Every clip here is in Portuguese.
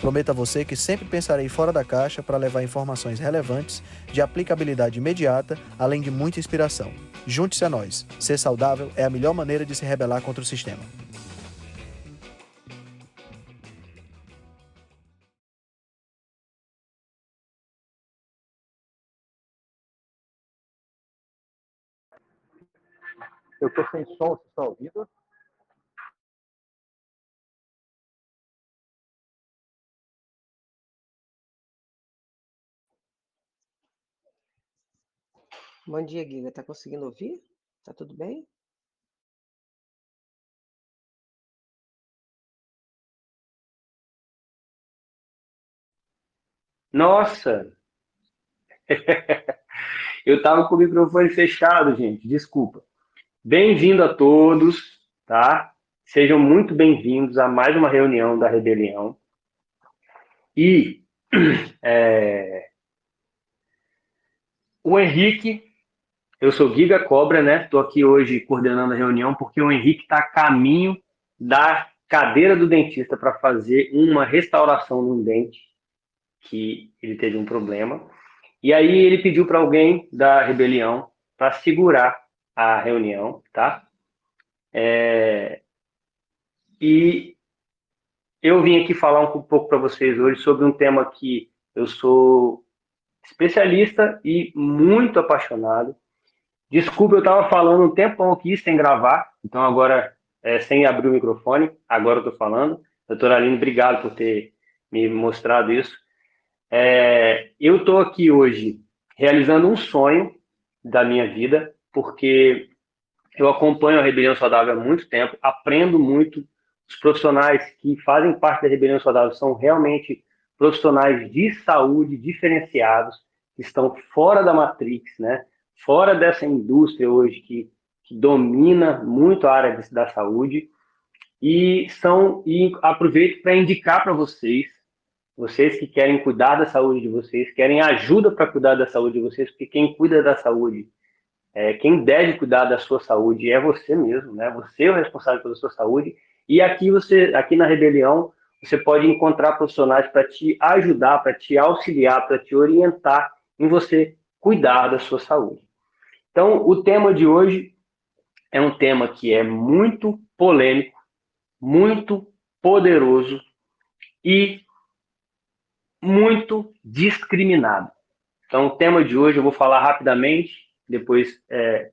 Prometo a você que sempre pensarei fora da caixa para levar informações relevantes, de aplicabilidade imediata, além de muita inspiração. Junte-se a nós. Ser saudável é a melhor maneira de se rebelar contra o sistema. Eu estou sem som, vocês estão ouvindo? Bom dia, Giga. Tá conseguindo ouvir? Tá tudo bem? Nossa! Eu estava com o microfone fechado, gente. Desculpa. Bem-vindo a todos, tá? Sejam muito bem-vindos a mais uma reunião da Rebelião. E é, o Henrique eu sou Giga Cobra, né? Estou aqui hoje coordenando a reunião porque o Henrique está a caminho da cadeira do dentista para fazer uma restauração num dente que ele teve um problema. E aí ele pediu para alguém da rebelião para segurar a reunião, tá? É... E eu vim aqui falar um pouco para vocês hoje sobre um tema que eu sou especialista e muito apaixonado, Desculpa, eu estava falando um tempão aqui sem gravar, então agora, é, sem abrir o microfone, agora eu estou falando. Doutora Aline, obrigado por ter me mostrado isso. É, eu estou aqui hoje realizando um sonho da minha vida, porque eu acompanho a Rebelião Saudável há muito tempo, aprendo muito. Os profissionais que fazem parte da Rebelião Saudável são realmente profissionais de saúde diferenciados, que estão fora da Matrix, né? Fora dessa indústria hoje que, que domina muito a área de, da saúde e são e aproveito para indicar para vocês, vocês que querem cuidar da saúde de vocês, querem ajuda para cuidar da saúde de vocês, porque quem cuida da saúde, é, quem deve cuidar da sua saúde é você mesmo, né? Você é o responsável pela sua saúde. E aqui você, aqui na Rebelião, você pode encontrar profissionais para te ajudar, para te auxiliar, para te orientar em você cuidar da sua saúde. Então, o tema de hoje é um tema que é muito polêmico, muito poderoso e muito discriminado. Então, o tema de hoje eu vou falar rapidamente, depois é,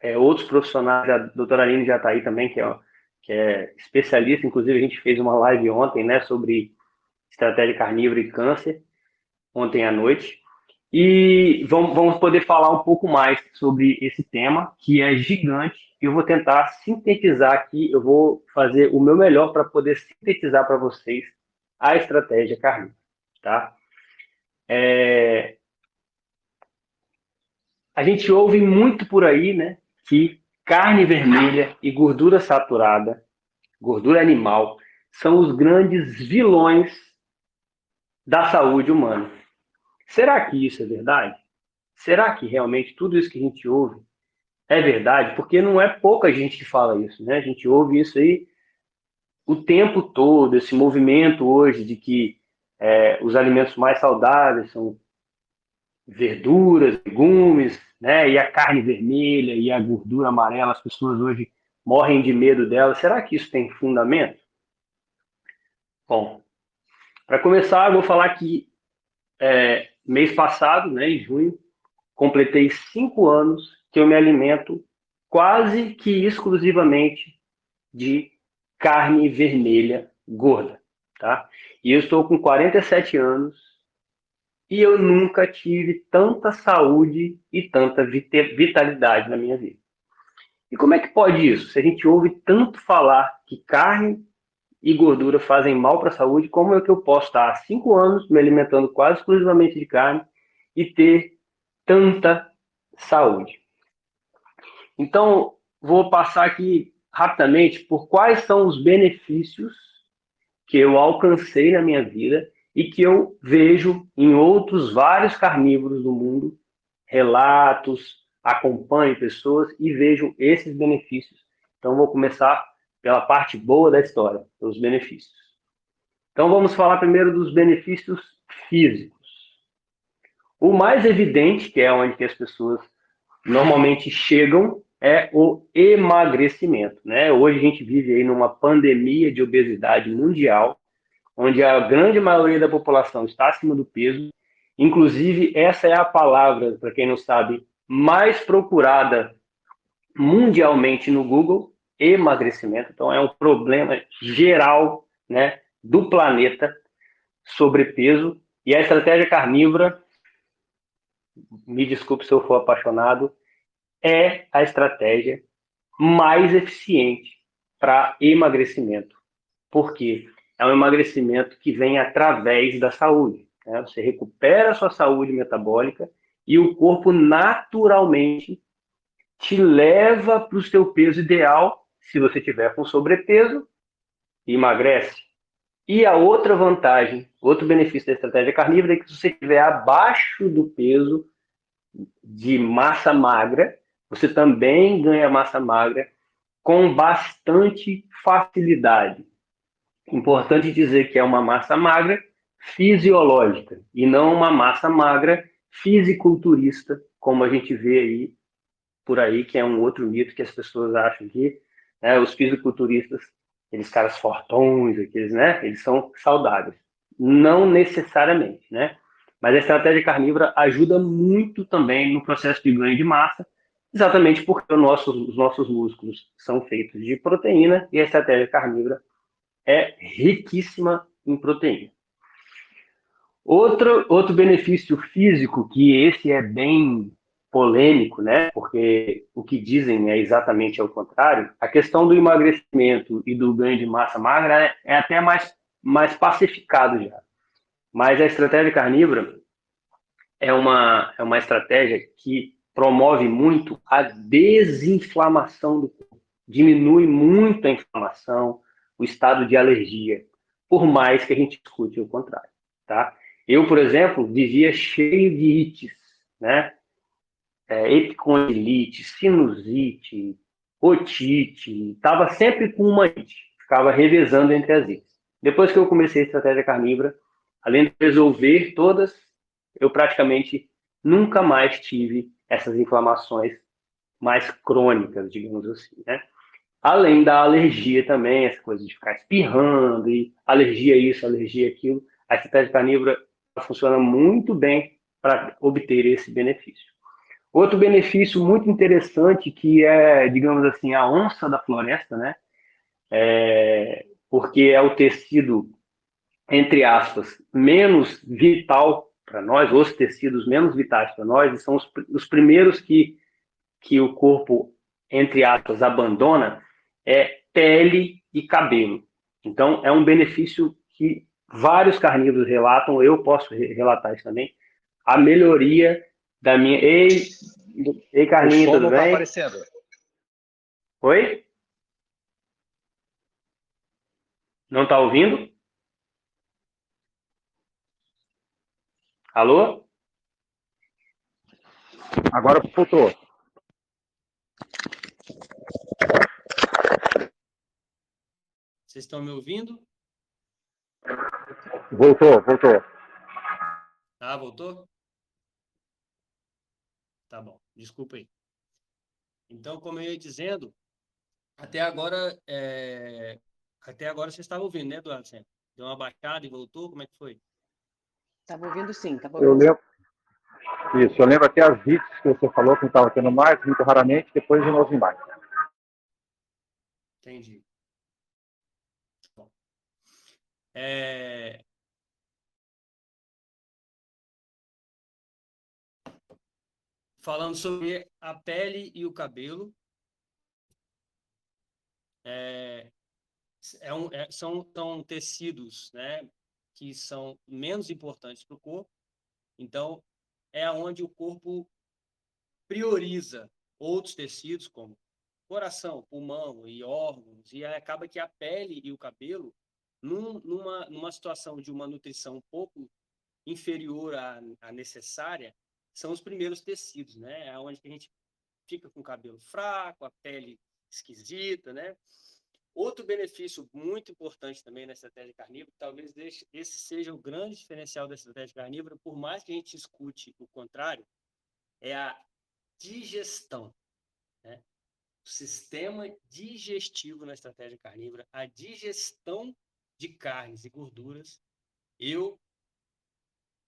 é, outros profissionais, a doutora Aline já está aí também, que é, que é especialista, inclusive a gente fez uma live ontem, né, sobre estratégia carnívora e câncer, ontem à noite. E vamos, poder falar um pouco mais sobre esse tema, que é gigante. Eu vou tentar sintetizar aqui, eu vou fazer o meu melhor para poder sintetizar para vocês a estratégia carnívora, tá? É... A gente ouve muito por aí, né, que carne vermelha e gordura saturada, gordura animal, são os grandes vilões da saúde humana. Será que isso é verdade? Será que realmente tudo isso que a gente ouve é verdade? Porque não é pouca gente que fala isso, né? A gente ouve isso aí o tempo todo, esse movimento hoje de que é, os alimentos mais saudáveis são verduras, legumes, né? E a carne vermelha e a gordura amarela, as pessoas hoje morrem de medo dela. Será que isso tem fundamento? Bom, para começar, eu vou falar que é, mês passado, né, em junho, completei cinco anos que eu me alimento quase que exclusivamente de carne vermelha gorda, tá? E eu estou com 47 anos e eu nunca tive tanta saúde e tanta vitalidade na minha vida. E como é que pode isso? Se a gente ouve tanto falar que carne e gordura fazem mal para a saúde, como é que eu posso estar há cinco anos me alimentando quase exclusivamente de carne e ter tanta saúde. Então, vou passar aqui rapidamente por quais são os benefícios que eu alcancei na minha vida e que eu vejo em outros vários carnívoros do mundo, relatos, acompanho pessoas e vejo esses benefícios. Então, vou começar pela parte boa da história, os benefícios. Então, vamos falar primeiro dos benefícios físicos. O mais evidente, que é onde as pessoas normalmente chegam, é o emagrecimento. Né? Hoje a gente vive aí numa pandemia de obesidade mundial, onde a grande maioria da população está acima do peso. Inclusive, essa é a palavra, para quem não sabe, mais procurada mundialmente no Google, emagrecimento. Então, é um problema geral né, do planeta, sobrepeso. E a estratégia carnívora, me desculpe se eu for apaixonado, é a estratégia mais eficiente para emagrecimento. Por quê? É um emagrecimento que vem através da saúde. Né? Você recupera a sua saúde metabólica e o corpo naturalmente te leva para o seu peso ideal se você tiver com sobrepeso emagrece. E a outra vantagem, outro benefício da estratégia carnívora é que se você estiver abaixo do peso de massa magra, você também ganha massa magra com bastante facilidade. Importante dizer que é uma massa magra fisiológica e não uma massa magra fisiculturista, como a gente vê aí por aí, que é um outro mito que as pessoas acham que né, os fisiculturistas, aqueles caras fortões, aqueles, né, eles são saudáveis. Não necessariamente, né? Mas a estratégia carnívora ajuda muito também no processo de ganho de massa, exatamente porque nosso, os nossos músculos são feitos de proteína e a estratégia carnívora é riquíssima em proteína. Outro, outro benefício físico, que esse é bem polêmico, né? Porque o que dizem é exatamente ao contrário. A questão do emagrecimento e do ganho de massa magra é, é até mais, mais pacificado já. Mas a estratégia carnívora é uma, é uma estratégia que promove muito a desinflamação do corpo, diminui muito a inflamação, o estado de alergia, por mais que a gente escute o contrário, tá? Eu, por exemplo, vivia cheio de ites, né? É, epicondilite, sinusite, otite, estava sempre com uma ite, ficava revezando entre as ites. Depois que eu comecei a estratégia carnívora, além de resolver todas, eu praticamente nunca mais tive essas inflamações mais crônicas, digamos assim, né? Além da alergia também, essa coisa de ficar espirrando, e alergia isso, alergia aquilo, a estratégia carnívora funciona muito bem para obter esse benefício. Outro benefício muito interessante que é, digamos assim, a onça da floresta, né? É, porque é o tecido, entre aspas, menos vital para nós, os tecidos menos vitais para nós, e são os, os primeiros que, que o corpo, entre aspas, abandona, é pele e cabelo. Então, é um benefício que vários carnívoros relatam, eu posso relatar isso também, a melhoria da minha. Ei, ei Carlinhos, tudo tá bem? Tá aparecendo. Oi? Não está ouvindo? Alô? Agora voltou. Vocês estão me ouvindo? Voltou, voltou. Ah, voltou? Tá bom, desculpa aí. Então, como eu ia dizendo, até agora, é... até agora você estava ouvindo, né, Eduardo? Deu uma baixada e voltou, como é que foi? Estava ouvindo sim, estava ouvindo. Eu lembro. Isso, eu lembro até as hits que você falou que não estava tendo mais, muito raramente, depois de novo em mais. Entendi. Bom. É... Falando sobre a pele e o cabelo. É, é um, é, são, são tecidos né, que são menos importantes para o corpo. Então, é onde o corpo prioriza outros tecidos, como coração, pulmão e órgãos, e acaba que a pele e o cabelo, num, numa, numa situação de uma nutrição um pouco inferior à, à necessária, são os primeiros tecidos, né? É onde a gente fica com o cabelo fraco, a pele esquisita, né? Outro benefício muito importante também na estratégia carnívora, talvez esse seja o grande diferencial da estratégia carnívora, por mais que a gente escute o contrário, é a digestão. Né? O sistema digestivo na estratégia carnívora, a digestão de carnes e gorduras, eu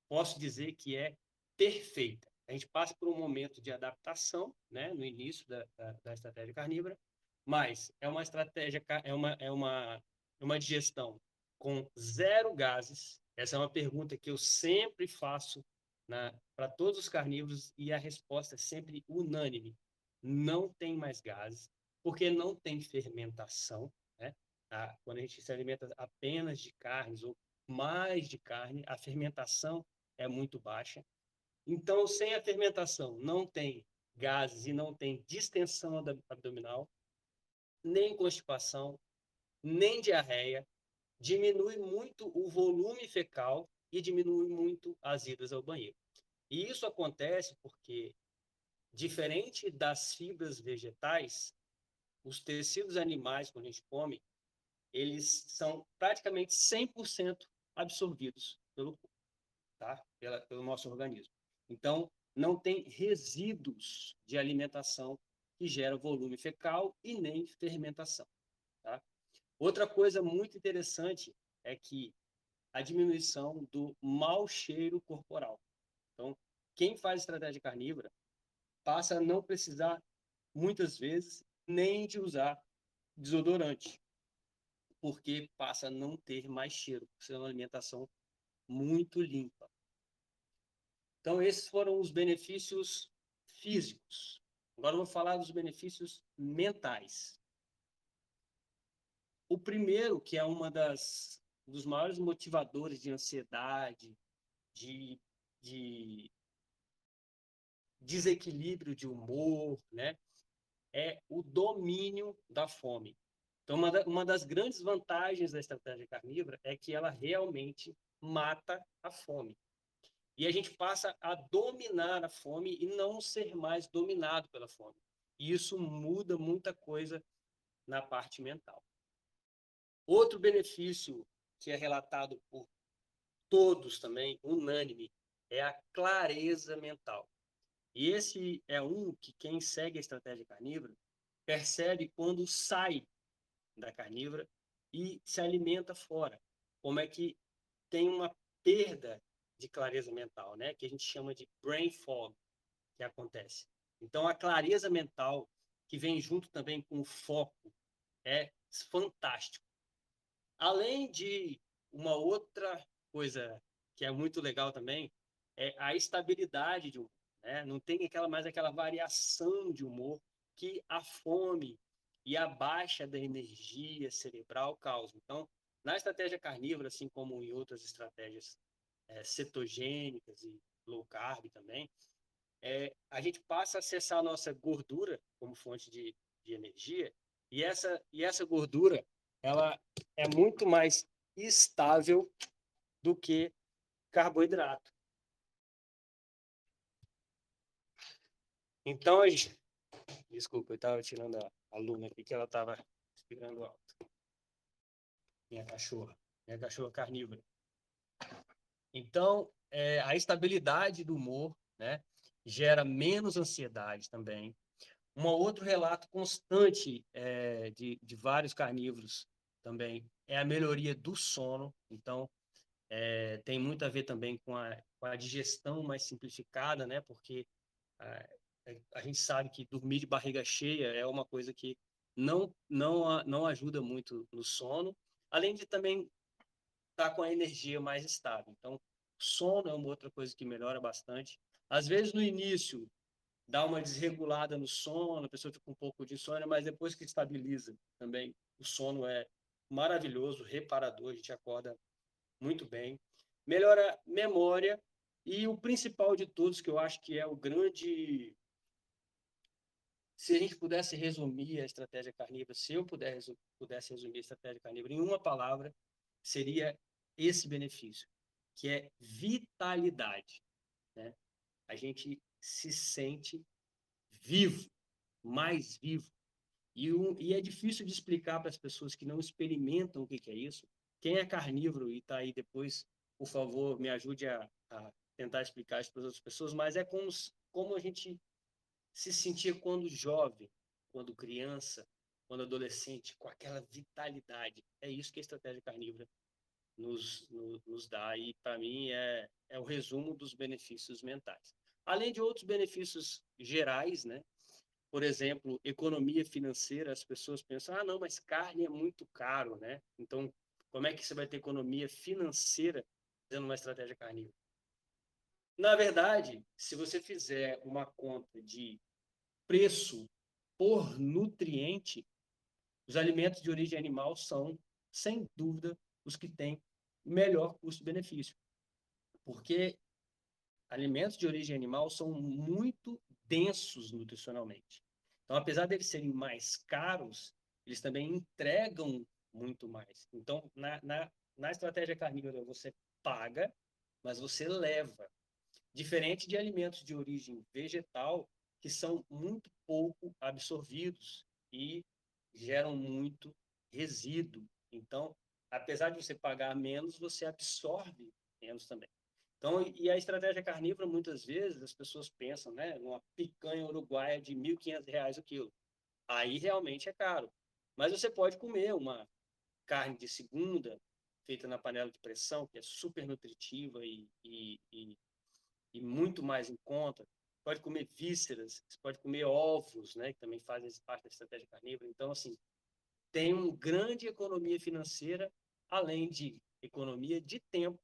posso dizer que é perfeita. A gente passa por um momento de adaptação, né, no início da, da, da estratégia carnívora, mas é uma estratégia, é uma, é uma, uma digestão com zero gases. Essa é uma pergunta que eu sempre faço para todos os carnívoros e a resposta é sempre unânime. Não tem mais gases, porque não tem fermentação. Né? Tá? Quando a gente se alimenta apenas de carnes ou mais de carne, a fermentação é muito baixa. Então, sem a fermentação, não tem gases e não tem distensão abdominal, nem constipação, nem diarreia, diminui muito o volume fecal e diminui muito as idas ao banheiro. E isso acontece porque, diferente das fibras vegetais, os tecidos animais, quando a gente come, eles são praticamente 100% absorvidos pelo tá? Pela, pelo nosso organismo. Então, não tem resíduos de alimentação que gera volume fecal e nem fermentação. Tá? Outra coisa muito interessante é que a diminuição do mau cheiro corporal. Então, quem faz estratégia carnívora passa a não precisar, muitas vezes, nem de usar desodorante, porque passa a não ter mais cheiro, por ser uma alimentação muito limpa. Então, esses foram os benefícios físicos. Agora vou falar dos benefícios mentais. O primeiro, que é uma das dos maiores motivadores de ansiedade, de, de desequilíbrio de humor, né? É o domínio da fome. Então, uma, da, uma das grandes vantagens da estratégia carnívora é que ela realmente mata a fome. E a gente passa a dominar a fome e não ser mais dominado pela fome. E isso muda muita coisa na parte mental. Outro benefício que é relatado por todos também, unânime, é a clareza mental. E esse é um que quem segue a estratégia carnívora percebe quando sai da carnívora e se alimenta fora. Como é que tem uma perda de clareza mental, né? Que a gente chama de brain fog, que acontece. Então, a clareza mental que vem junto também com o foco é fantástico. Além de uma outra coisa que é muito legal também, é a estabilidade de humor. Né? Não tem aquela mais aquela variação de humor que a fome e a baixa da energia cerebral causam. Então, na estratégia carnívora, assim como em outras estratégias é, cetogênicas e low carb também, é, a gente passa a acessar a nossa gordura como fonte de, de energia e essa, e essa gordura ela é muito mais estável do que carboidrato. Então, a gente... desculpa, eu estava tirando a, a Luna aqui que ela estava respirando alto. Minha cachorra, minha cachorra carnívora. Então, é, a estabilidade do humor né, gera menos ansiedade também. Um outro relato constante é, de, de vários carnívoros também é a melhoria do sono. Então, é, tem muito a ver também com a, com a digestão mais simplificada, né? Porque a, a, gente sabe que dormir de barriga cheia é uma coisa que não, não, não ajuda muito no sono, além de também estar tá com a energia mais estável. Então, sono é uma outra coisa que melhora bastante. Às vezes, no início, dá uma desregulada no sono, a pessoa fica um pouco de insônia, mas depois que estabiliza também, o sono é maravilhoso, reparador, a gente acorda muito bem. Melhora memória e o principal de todos, que eu acho que é o grande se a gente pudesse resumir a estratégia carnívora, se eu puder, pudesse resumir a estratégia carnívora em uma palavra, seria esse benefício, que é vitalidade. Né? A gente se sente vivo, mais vivo. E, um, e é difícil de explicar para as pessoas que não experimentam o que, que é isso. Quem é carnívoro e está aí depois, por favor, me ajude a, a tentar explicar isso para as outras pessoas, mas é como, como a gente se sentia quando jovem, quando criança, quando adolescente, com aquela vitalidade. É isso que a estratégia carnívora nos, nos, nos dá, e para mim é, é o resumo dos benefícios mentais. Além de outros benefícios gerais, né? Por exemplo, economia financeira, as pessoas pensam, ah, não, mas carne é muito caro, né? Então, como é que você vai ter economia financeira fazendo uma estratégia carnívora? Na verdade, se você fizer uma conta de preço por nutriente, os alimentos de origem animal são, sem dúvida, os que têm melhor custo-benefício. Porque alimentos de origem animal são muito densos nutricionalmente. Então, apesar de eles serem mais caros, eles também entregam muito mais. Então, na, na, na estratégia carnívora, você paga, mas você leva. Diferente de alimentos de origem vegetal, que são muito pouco absorvidos e geram muito resíduo. Então, apesar de você pagar menos, você absorve menos também. Então, e a estratégia carnívora, muitas vezes, as pessoas pensam, né, numa picanha uruguaia de R$ 1.500 o quilo. Aí realmente é caro. Mas você pode comer uma carne de segunda, feita na panela de pressão, que é super nutritiva e, e, e, e muito mais em conta. Pode comer vísceras, pode comer ovos, né, que também fazem parte da estratégia carnívora. Então, assim, tem uma grande economia financeira além de economia de tempo,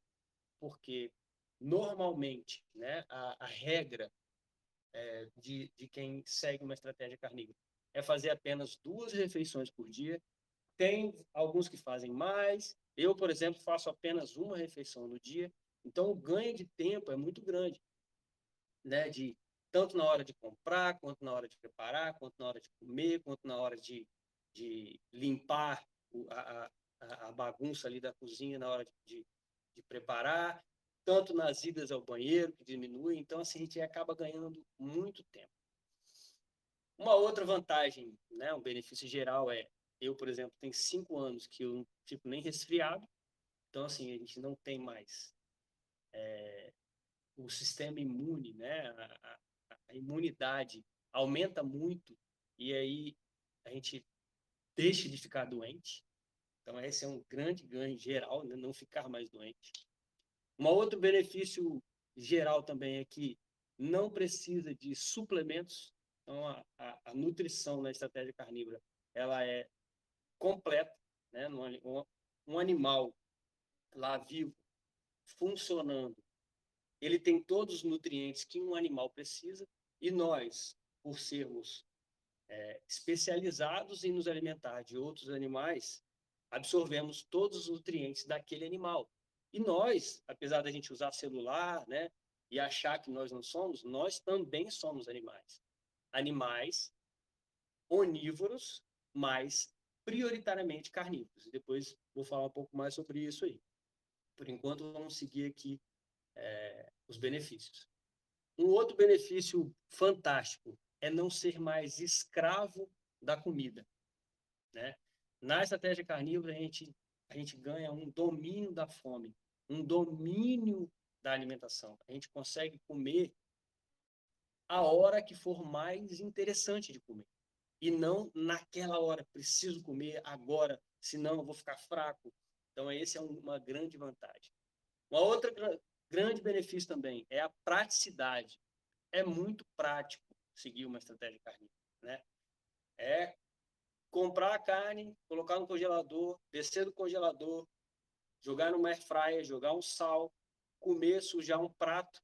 porque normalmente né, a, a regra é, de, de quem segue uma estratégia carnívora é fazer apenas duas refeições por dia. Tem alguns que fazem mais. Eu, por exemplo, faço apenas uma refeição no dia. Então, o ganho de tempo é muito grande, né? De tanto na hora de comprar, quanto na hora de preparar, quanto na hora de comer, quanto na hora de, de limpar a, a, bagunça ali da cozinha na hora de, de, preparar, tanto nas idas ao banheiro, que diminui. Então, assim, a gente acaba ganhando muito tempo. Uma outra vantagem, né, um benefício geral é, eu, por exemplo, tenho cinco anos que eu não fico nem resfriado, então, assim, a gente não tem mais é, o sistema imune, né, a, a, a imunidade aumenta muito e aí a gente deixa de ficar doente, então, esse é um grande ganho geral, né? não ficar mais doente. Um outro benefício geral também é que não precisa de suplementos. Então, a, a, a nutrição na estratégia carnívora ela é completa. Né? Um, um animal lá vivo, funcionando, ele tem todos os nutrientes que um animal precisa e nós, por sermos é, especializados em nos alimentar de outros animais, absorvemos todos os nutrientes daquele animal. E nós, apesar da gente usar celular, né, e achar que nós não somos, nós também somos animais. Animais onívoros, mas prioritariamente carnívoros. Depois vou falar um pouco mais sobre isso aí. Por enquanto, vamos seguir aqui é, os benefícios. Um outro benefício fantástico é não ser mais escravo da comida. Né? Na estratégia carnívora, a gente, a gente ganha um domínio da fome, um domínio da alimentação. A gente consegue comer a hora que for mais interessante de comer. E não naquela hora, preciso comer agora, senão eu vou ficar fraco. Então, esse é uma grande vantagem. Uma outra grande benefício também é a praticidade. É muito prático seguir uma estratégia carnívora, né? É comprar a carne, colocar no congelador, descer do congelador, jogar no air fryer, jogar um sal, comer, sujar um prato,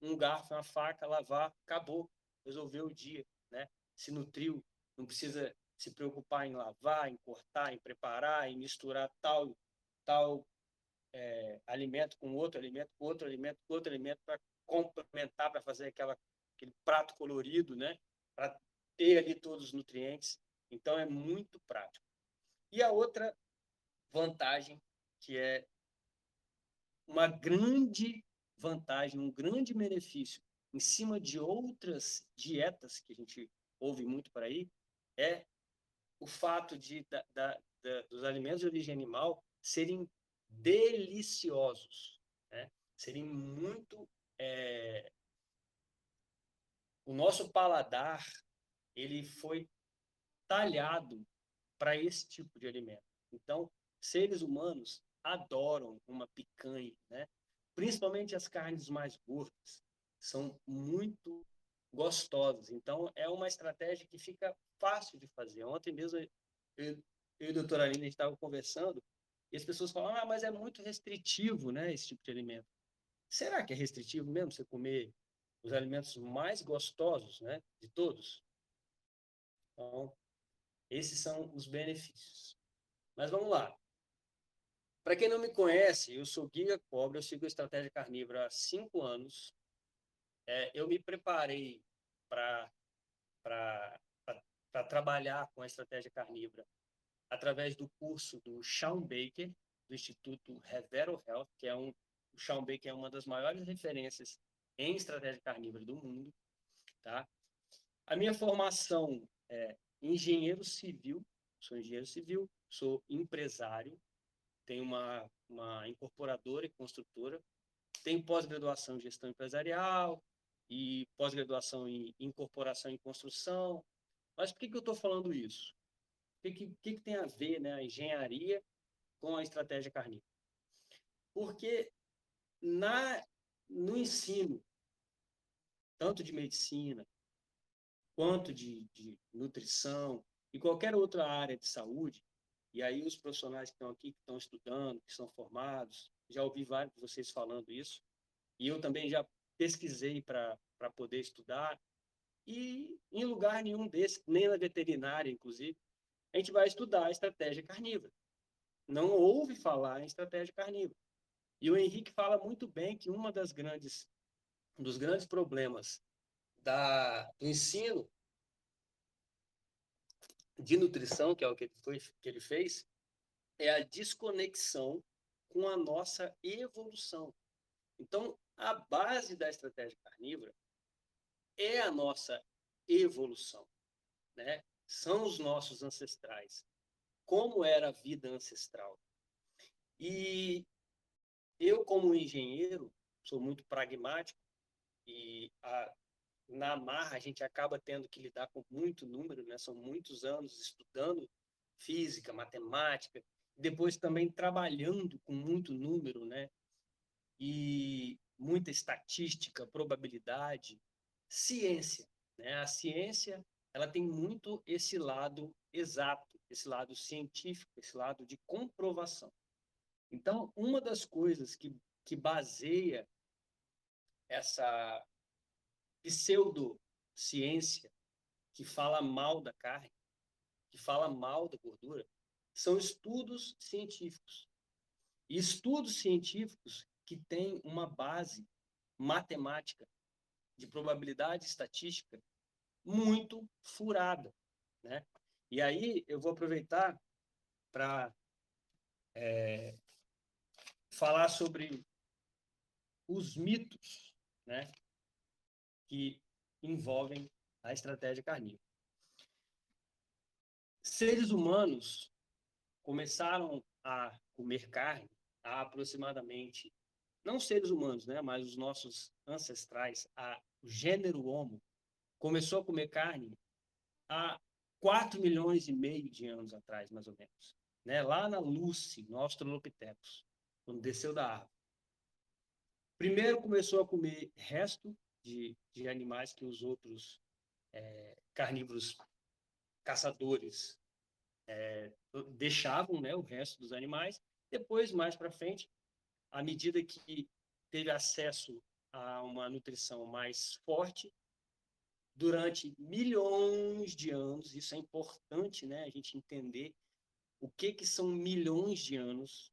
um garfo, uma faca, lavar, acabou, resolveu o dia, né? Se nutriu, não precisa se preocupar em lavar, em cortar, em preparar, em misturar tal tal é, alimento com outro alimento, com outro alimento, com outro alimento para complementar, para fazer aquela aquele prato colorido, né? Para ter ali todos os nutrientes. Então, é muito prático. E a outra vantagem, que é uma grande vantagem, um grande benefício em cima de outras dietas que a gente ouve muito por aí, é o fato de da, da, da, dos alimentos de origem animal serem deliciosos, né? serem muito é... o nosso paladar ele foi talhado para esse tipo de alimento. Então, seres humanos adoram uma picanha, né? Principalmente as carnes mais gordas são muito gostosas. Então, é uma estratégia que fica fácil de fazer. Ontem mesmo, eu, e a doutora Aline estavam conversando e as pessoas falam, ah, mas é muito restritivo, né, esse tipo de alimento. Será que é restritivo mesmo você comer os alimentos mais gostosos, né, de todos? Então, esses são os benefícios. Mas vamos lá. Para quem não me conhece, eu sou Guia Cobra, eu sigo a estratégia carnívora há cinco anos. É, eu me preparei para trabalhar com a estratégia carnívora através do curso do Sean Baker, do Instituto Revero Health, que é um o Sean Baker é uma das maiores referências em estratégia carnívora do mundo, tá? A minha formação é engenheiro civil, sou engenheiro civil, sou empresário, tenho uma, uma incorporadora e construtora, tenho pós-graduação em gestão empresarial e pós-graduação em incorporação e construção. Mas por que, que eu estou falando isso? O que, que, que, tem a ver né, a engenharia com a estratégia carnívora? Porque na, no ensino, tanto de medicina, quanto de, de nutrição e qualquer outra área de saúde, e aí os profissionais que estão aqui, que estão estudando, que são formados, já ouvi vários de vocês falando isso, e eu também já pesquisei para poder estudar, e em lugar nenhum desses, nem na veterinária, inclusive, a gente vai estudar a estratégia carnívora. Não ouve falar em estratégia carnívora. E o Henrique fala muito bem que uma das grandes um dos grandes problemas da, do ensino de nutrição, que é o que ele, foi, que ele fez, é a desconexão com a nossa evolução. Então, a base da estratégia carnívora é a nossa evolução, né? São os nossos ancestrais. Como era a vida ancestral? E eu, como engenheiro, sou muito pragmático e a, na marra a gente acaba tendo que lidar com muito número, né? São muitos anos estudando física, matemática, depois também trabalhando com muito número, né? E muita estatística, probabilidade, ciência, né? A ciência, ela tem muito esse lado exato, esse lado científico, esse lado de comprovação. Então, uma das coisas que, que baseia essa pseudociência que fala mal da carne, que fala mal da gordura, são estudos científicos. E estudos científicos que têm uma base matemática de probabilidade estatística muito furada, né? E aí eu vou aproveitar para é, falar sobre os mitos né, que envolvem a estratégia carnívora. Seres humanos começaram a comer carne há aproximadamente, não seres humanos, né, mas os nossos ancestrais, a, o gênero Homo, começou a comer carne há 4 milhões e meio de anos atrás, mais ou menos. Né? Lá na Lucy, no Australopithecus quando desceu da árvore. Primeiro começou a comer resto de, de animais que os outros é, carnívoros caçadores é, deixavam né, o resto dos animais. Depois, mais para frente, à medida que teve acesso a uma nutrição mais forte, durante milhões de anos, isso é importante né, a gente entender o que, que são milhões de anos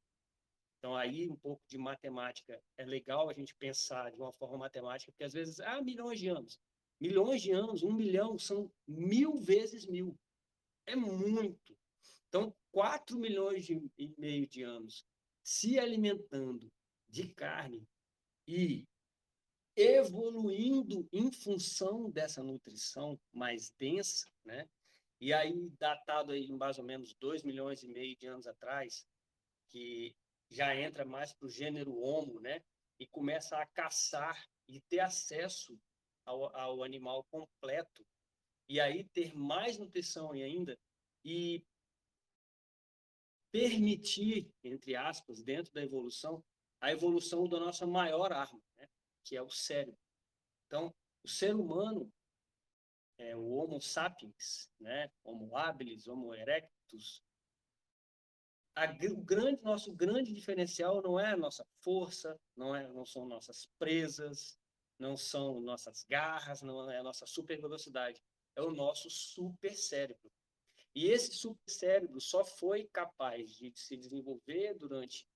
então, aí um pouco de matemática é legal a gente pensar de uma forma matemática, porque às vezes, ah, milhões de anos. milhões de anos, um milhão, são mil vezes mil. É muito. Então, 4 milhões de, e meio de anos se alimentando de carne e evoluindo em função dessa nutrição mais densa, né? E aí, datado aí mais ou menos 2 milhões e meio de anos atrás, que já entra mais para o gênero Homo, né? E começa a caçar e ter acesso ao, ao animal completo. E aí ter mais nutrição ainda e permitir, entre aspas, dentro da evolução, a evolução da nossa maior arma, né? que é o cérebro. Então, o ser humano, é, o Homo sapiens, né? Homo habilis, Homo erectus, a, o grande, nosso grande diferencial não é a nossa força, não, é, não são nossas presas, não são nossas garras, não é a nossa super velocidade, é o nosso super cérebro. E esse super cérebro só foi capaz de se desenvolver durante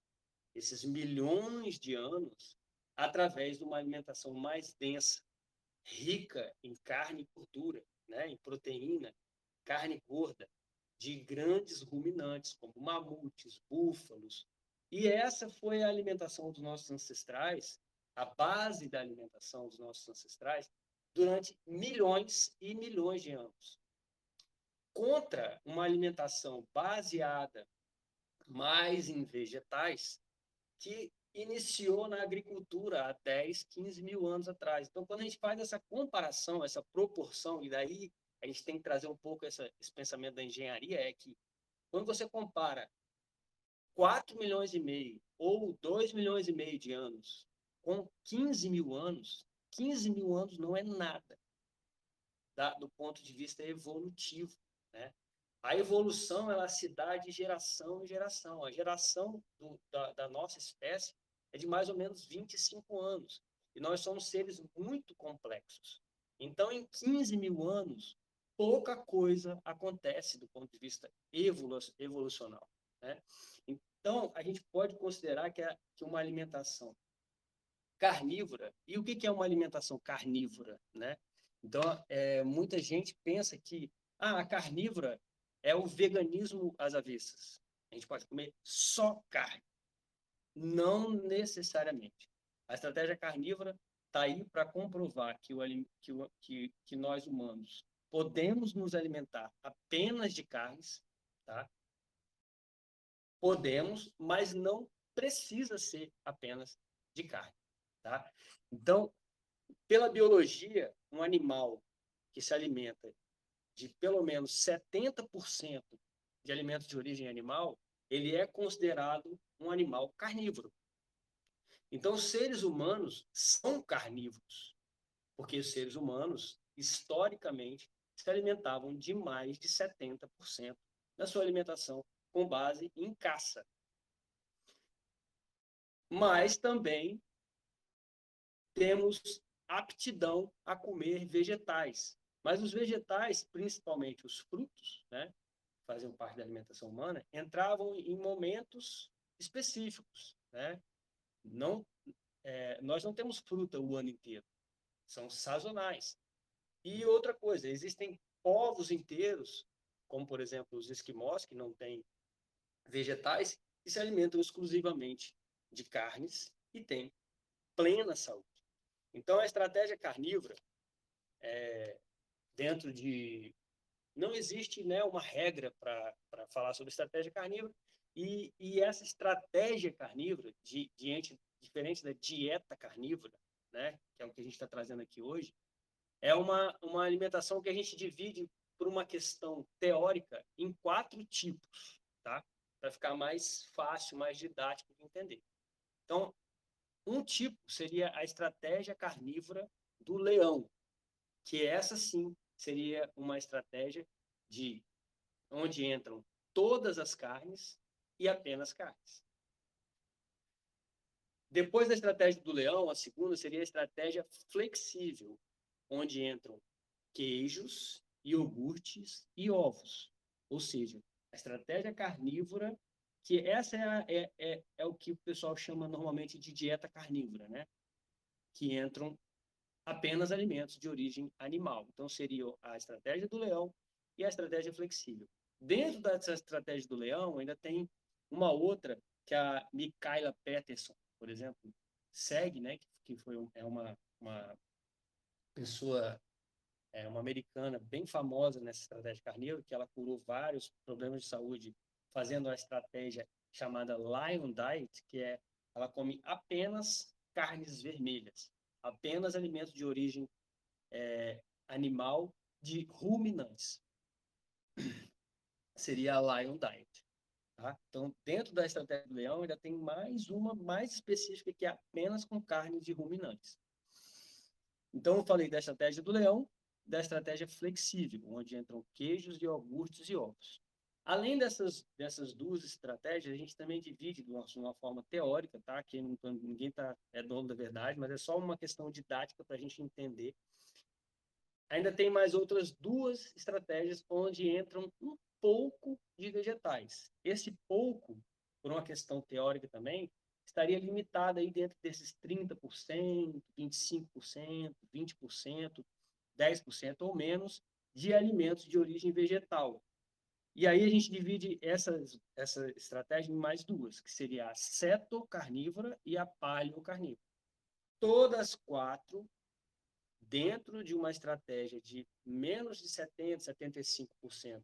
esses milhões de anos através de uma alimentação mais densa, rica em carne e gordura, né, em proteína, carne gorda, de grandes ruminantes, como mamutes, búfalos. E essa foi a alimentação dos nossos ancestrais, a base da alimentação dos nossos ancestrais, durante milhões e milhões de anos. Contra uma alimentação baseada mais em vegetais, que iniciou na agricultura há 10, 15 mil anos atrás. Então, quando a gente faz essa comparação, essa proporção, e daí a gente tem que trazer um pouco essa, esse pensamento da engenharia, é que quando você compara 4 milhões e meio ou 2 milhões e meio de anos com 15 mil anos, 15 mil anos não é nada da, do ponto de vista evolutivo. Né? A evolução ela se dá de geração em geração. A geração do, da, da nossa espécie é de mais ou menos 25 anos. E nós somos seres muito complexos. Então, em 15 mil anos, pouca coisa acontece do ponto de vista evolu evolucional. Né? Então, a gente pode considerar que, é, que uma alimentação carnívora, e o que, que é uma alimentação carnívora? Né? Então, é, muita gente pensa que ah, a carnívora é o veganismo às avessas. A gente pode comer só carne. Não necessariamente. A estratégia carnívora está aí para comprovar que, o, que, que, que nós humanos podemos nos alimentar apenas de carnes, tá? Podemos, mas não precisa ser apenas de carne, tá? Então, pela biologia, um animal que se alimenta de pelo menos 70% de alimentos de origem animal, ele é considerado um animal carnívoro. Então, os seres humanos são carnívoros, porque os seres humanos, historicamente, se alimentavam de mais de 70% da sua alimentação com base em caça. Mas também temos aptidão a comer vegetais. Mas os vegetais, principalmente os frutos, né, faziam parte da alimentação humana, entravam em momentos específicos, né? Não, é, nós não temos fruta o ano inteiro, são sazonais. E outra coisa, existem povos inteiros, como por exemplo os esquimós, que não têm vegetais, que se alimentam exclusivamente de carnes e têm plena saúde. Então a estratégia carnívora, é, dentro de. Não existe né, uma regra para falar sobre estratégia carnívora, e, e essa estratégia carnívora, de, diante, diferente da dieta carnívora, né, que é o que a gente está trazendo aqui hoje, é uma, uma alimentação que a gente divide por uma questão teórica em quatro tipos, tá? Para ficar mais fácil, mais didático de entender. Então, um tipo seria a estratégia carnívora do leão, que essa sim seria uma estratégia de onde entram todas as carnes e apenas carnes. Depois da estratégia do leão, a segunda seria a estratégia flexível, onde entram queijos, iogurtes e ovos. Ou seja, a estratégia carnívora, que essa é, a, é, é, é o que o pessoal chama normalmente de dieta carnívora, né? Que entram apenas alimentos de origem animal. Então, seria a estratégia do leão e a estratégia flexível. Dentro dessa estratégia do leão, ainda tem uma outra que a Mikaela Peterson, por exemplo, segue, né, que foi é uma, uma pessoa, é uma americana bem famosa nessa estratégia carnívora, que ela curou vários problemas de saúde fazendo a estratégia chamada Lion Diet, que é ela come apenas carnes vermelhas apenas alimentos de origem é, animal de ruminantes. Seria a Lion Diet. Tá? Então, dentro da estratégia do leão, ainda tem mais uma mais específica que é apenas com carnes de ruminantes. Então, eu falei da estratégia do leão, da estratégia flexível, onde entram queijos, iogurtes e ovos. Além dessas, dessas duas estratégias, a gente também divide de uma, forma teórica, tá? Que não, ninguém tá, é dono da verdade, mas é só uma questão didática para a gente entender. Ainda tem mais outras duas estratégias onde entram um pouco de vegetais. Esse pouco, por uma questão teórica também, estaria limitado aí dentro desses 30%, 25%, 20%, 10% ou menos de alimentos de origem vegetal. E aí a gente divide essa, essa estratégia em mais duas, que seria a cetocarnívora e a paleocarnívora. Todas quatro dentro de uma estratégia de menos de 70%, 75%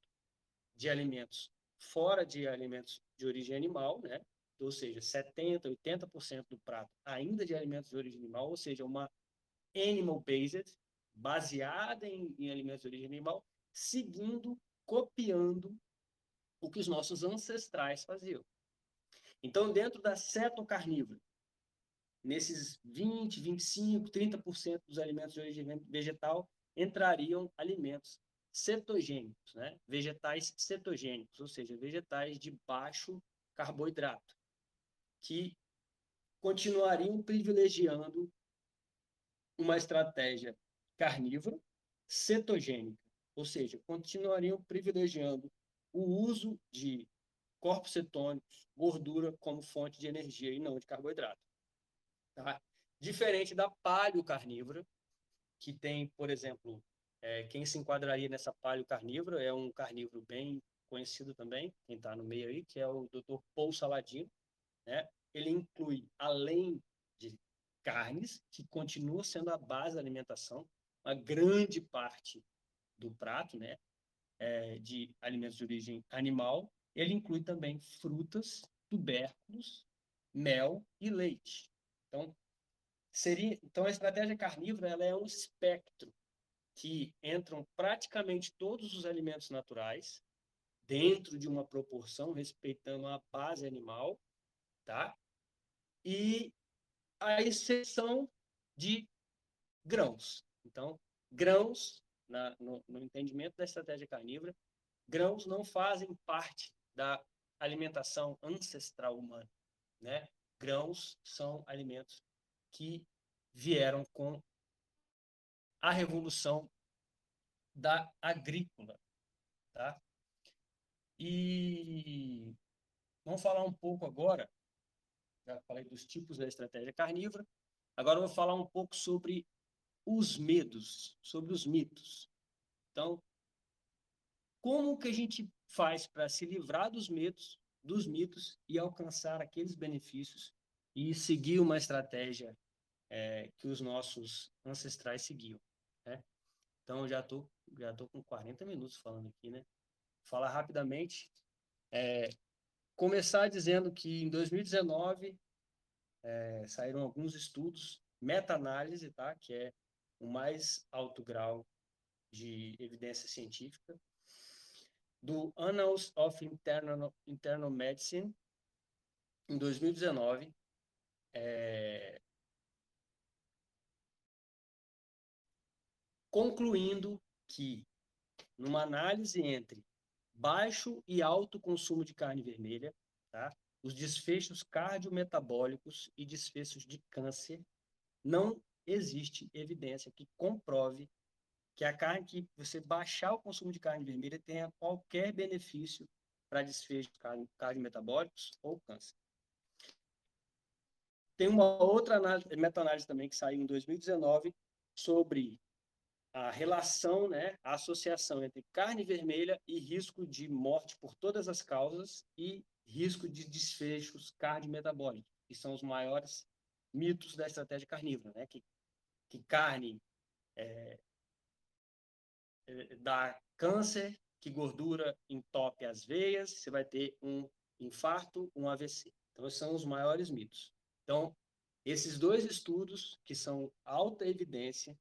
de alimentos fora de alimentos de origem animal, né? Ou seja, 70%, 80% do prato ainda de alimentos de origem animal, ou seja, uma animal-based, baseada em, em alimentos de origem animal, seguindo, copiando o que os nossos ancestrais faziam. Então, dentro da cetocarnívora, nesses 20, 25, 30% dos alimentos de origem vegetal entrariam alimentos cetogênicos, né? vegetais cetogênicos, ou seja, vegetais de baixo carboidrato, que continuariam privilegiando uma estratégia carnívora cetogênica, ou seja, continuariam privilegiando o uso de corpos cetônicos, gordura como fonte de energia e não de carboidrato. Tá? Diferente da paleocarnívora, que tem, por exemplo, é, quem se enquadraria nessa paleocarnívora é um carnívoro bem conhecido também, quem está no meio aí, que é o Dr. Paul Saladino. Né? Ele inclui, além de carnes, que continua sendo a base da alimentação, uma grande parte do prato, né? é, de alimentos de origem animal, ele inclui também frutas, tubérculos, mel e leite. Então, seria, então a estratégia carnívora ela é um espectro que entram praticamente todos os alimentos naturais dentro de uma proporção respeitando a base animal, tá? E a exceção de grãos. Então, grãos na, no, no entendimento da estratégia carnívora, grãos não fazem parte da alimentação ancestral humana, né? Grãos são alimentos que vieram com a revolução da agrícola, tá? E vamos falar um pouco agora, já falei dos tipos da estratégia carnívora, agora eu vou falar um pouco sobre os medos, sobre os mitos. Então, como que a gente faz para se livrar dos medos, dos mitos e alcançar aqueles benefícios e seguir uma estratégia é, que os nossos ancestrais seguiam, né? Então, já tô já tô com 40 minutos falando aqui, né? Falar rapidamente, é, começar dizendo que em 2019 é, saíram alguns estudos, meta-análise, tá? Que é o mais alto grau de evidência científica, do Annals of Internal, Internal Medicine, em 2019, é, concluindo que, numa análise entre baixo e alto consumo de carne vermelha, tá, os desfechos cardiometabólicos e desfechos de câncer não existe evidência que comprove que a carne que você baixar o consumo de carne vermelha tenha qualquer benefício para desfecho de carne, carne metabólicos ou câncer. Tem uma outra meta-análise também que saiu em 2019 sobre a relação, né, a associação entre carne vermelha e risco de morte por todas as causas e risco de desfechos cardiometabólicos, que são os maiores mitos da estratégia carnívora, né, que, que carne é, é, dá câncer, que gordura entope as veias, você vai ter um infarto, um AVC. Então, esses são os maiores mitos. Então, esses dois estudos, que são alta evidência,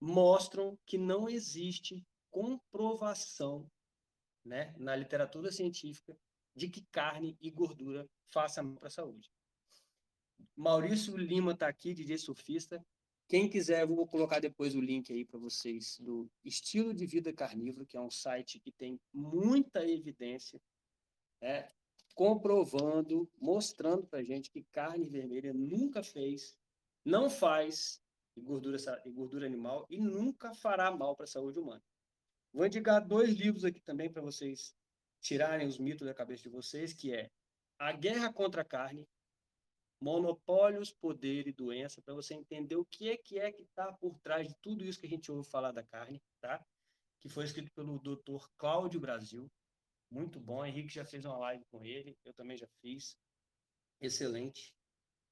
mostram que não existe comprovação né, na literatura científica de que carne e gordura façam mal para a saúde. Maurício Lima está aqui, DJ surfista. Quem quiser, eu vou colocar depois o link aí para vocês do Estilo de Vida Carnívoro, que é um site que tem muita evidência, né, comprovando, mostrando para gente que carne vermelha nunca fez, não faz e gordura, e gordura animal e nunca fará mal para a saúde humana. Vou indicar dois livros aqui também para vocês tirarem os mitos da cabeça de vocês, que é A Guerra contra a Carne, Monopólios, Poder e Doença, para você entender o que é que é que está por trás de tudo isso que a gente ouve falar da carne, tá? Que foi escrito pelo Dr. Cláudio Brasil, muito bom. Henrique já fez uma live com ele, eu também já fiz, excelente.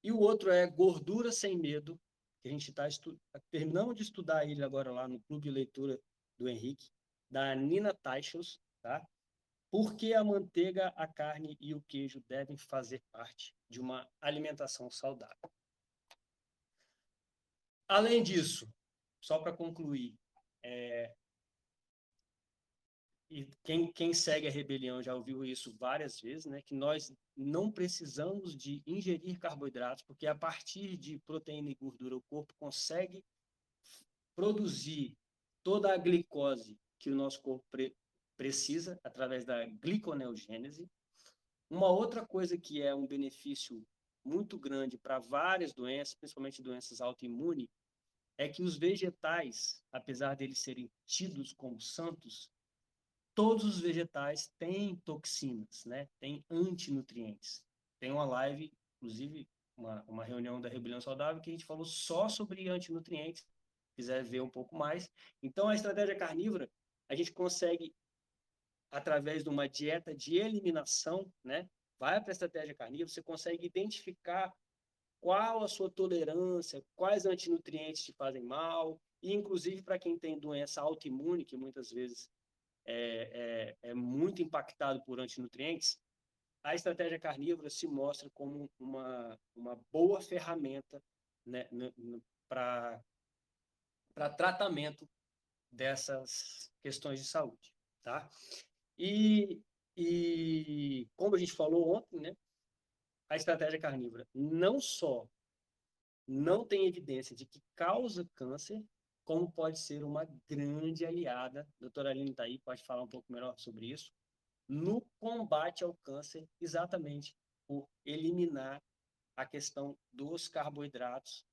E o outro é Gordura Sem Medo, que a gente está estu... terminando de estudar ele agora lá no Clube de Leitura do Henrique, da Nina Teichels, tá? Por que a manteiga, a carne e o queijo devem fazer parte de uma alimentação saudável? Além disso, só para concluir, é... e quem, quem segue a rebelião já ouviu isso várias vezes, né? Que nós não precisamos de ingerir carboidratos, porque a partir de proteína e gordura o corpo consegue produzir toda a glicose que o nosso corpo pre precisa através da gliconeogênese. Uma outra coisa que é um benefício muito grande para várias doenças, principalmente doenças autoimunes, é que os vegetais, apesar deles serem tidos como santos, todos os vegetais têm toxinas, né? Têm antinutrientes. Tem uma live, inclusive, uma, uma reunião da Rebelião Saudável, que a gente falou só sobre antinutrientes. Se quiser ver um pouco mais. Então, a estratégia carnívora, a gente consegue, através de uma dieta de eliminação, né? Vai para a estratégia carnívora, você consegue identificar qual a sua tolerância, quais antinutrientes te fazem mal, e inclusive para quem tem doença autoimune, que muitas vezes é, é, é muito impactado por antinutrientes, a estratégia carnívora se mostra como uma, uma boa ferramenta né, para tratamento dessas questões de saúde. Tá? E, e como a gente falou ontem, né, a estratégia carnívora não só não tem evidência de que causa câncer, como pode ser uma grande aliada, a doutora Aline está aí, pode falar um pouco melhor sobre isso, no combate ao câncer, exatamente por eliminar a questão dos carboidratos,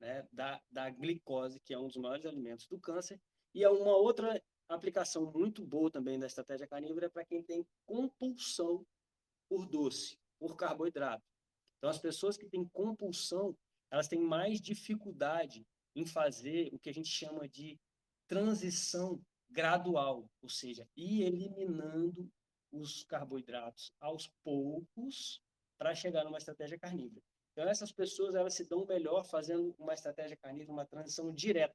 né, da, da glicose, que é um dos maiores alimentos do câncer, e é uma outra aplicação muito boa também da estratégia carnívora é para quem tem compulsão por doce, por carboidrato. Então, as pessoas que têm compulsão, elas têm mais dificuldade em fazer o que a gente chama de transição gradual, ou seja, ir eliminando os carboidratos aos poucos para chegar numa estratégia carnívora. Então essas pessoas elas se dão melhor fazendo uma estratégia carnívora, uma transição direta.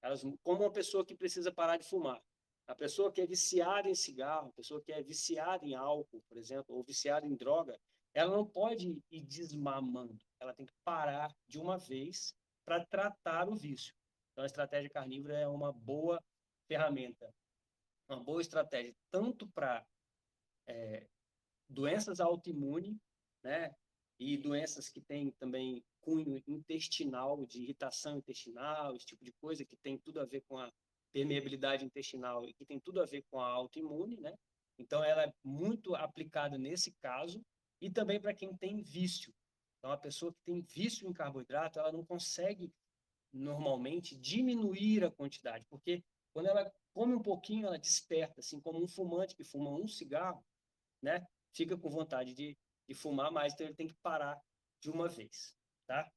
Elas como uma pessoa que precisa parar de fumar. A pessoa que é viciada em cigarro, a pessoa que é viciada em álcool, por exemplo, ou viciada em droga, ela não pode ir desmamando. Ela tem que parar de uma vez para tratar o vício. Então, a estratégia carnívora é uma boa ferramenta, uma boa estratégia, tanto para é, doenças autoimunes, né, e doenças que têm também cunho intestinal, de irritação intestinal, esse tipo de coisa, que tem tudo a ver com a permeabilidade intestinal e que tem tudo a ver com a autoimune, né? Então, ela é muito aplicada nesse caso e também para quem tem vício. Então, a pessoa que tem vício em carboidrato, ela não consegue normalmente diminuir a quantidade, porque quando ela come um pouquinho, ela desperta, assim como um fumante que fuma um cigarro, né? Fica com vontade de, de fumar mais, então ele tem que parar de uma vez, tá?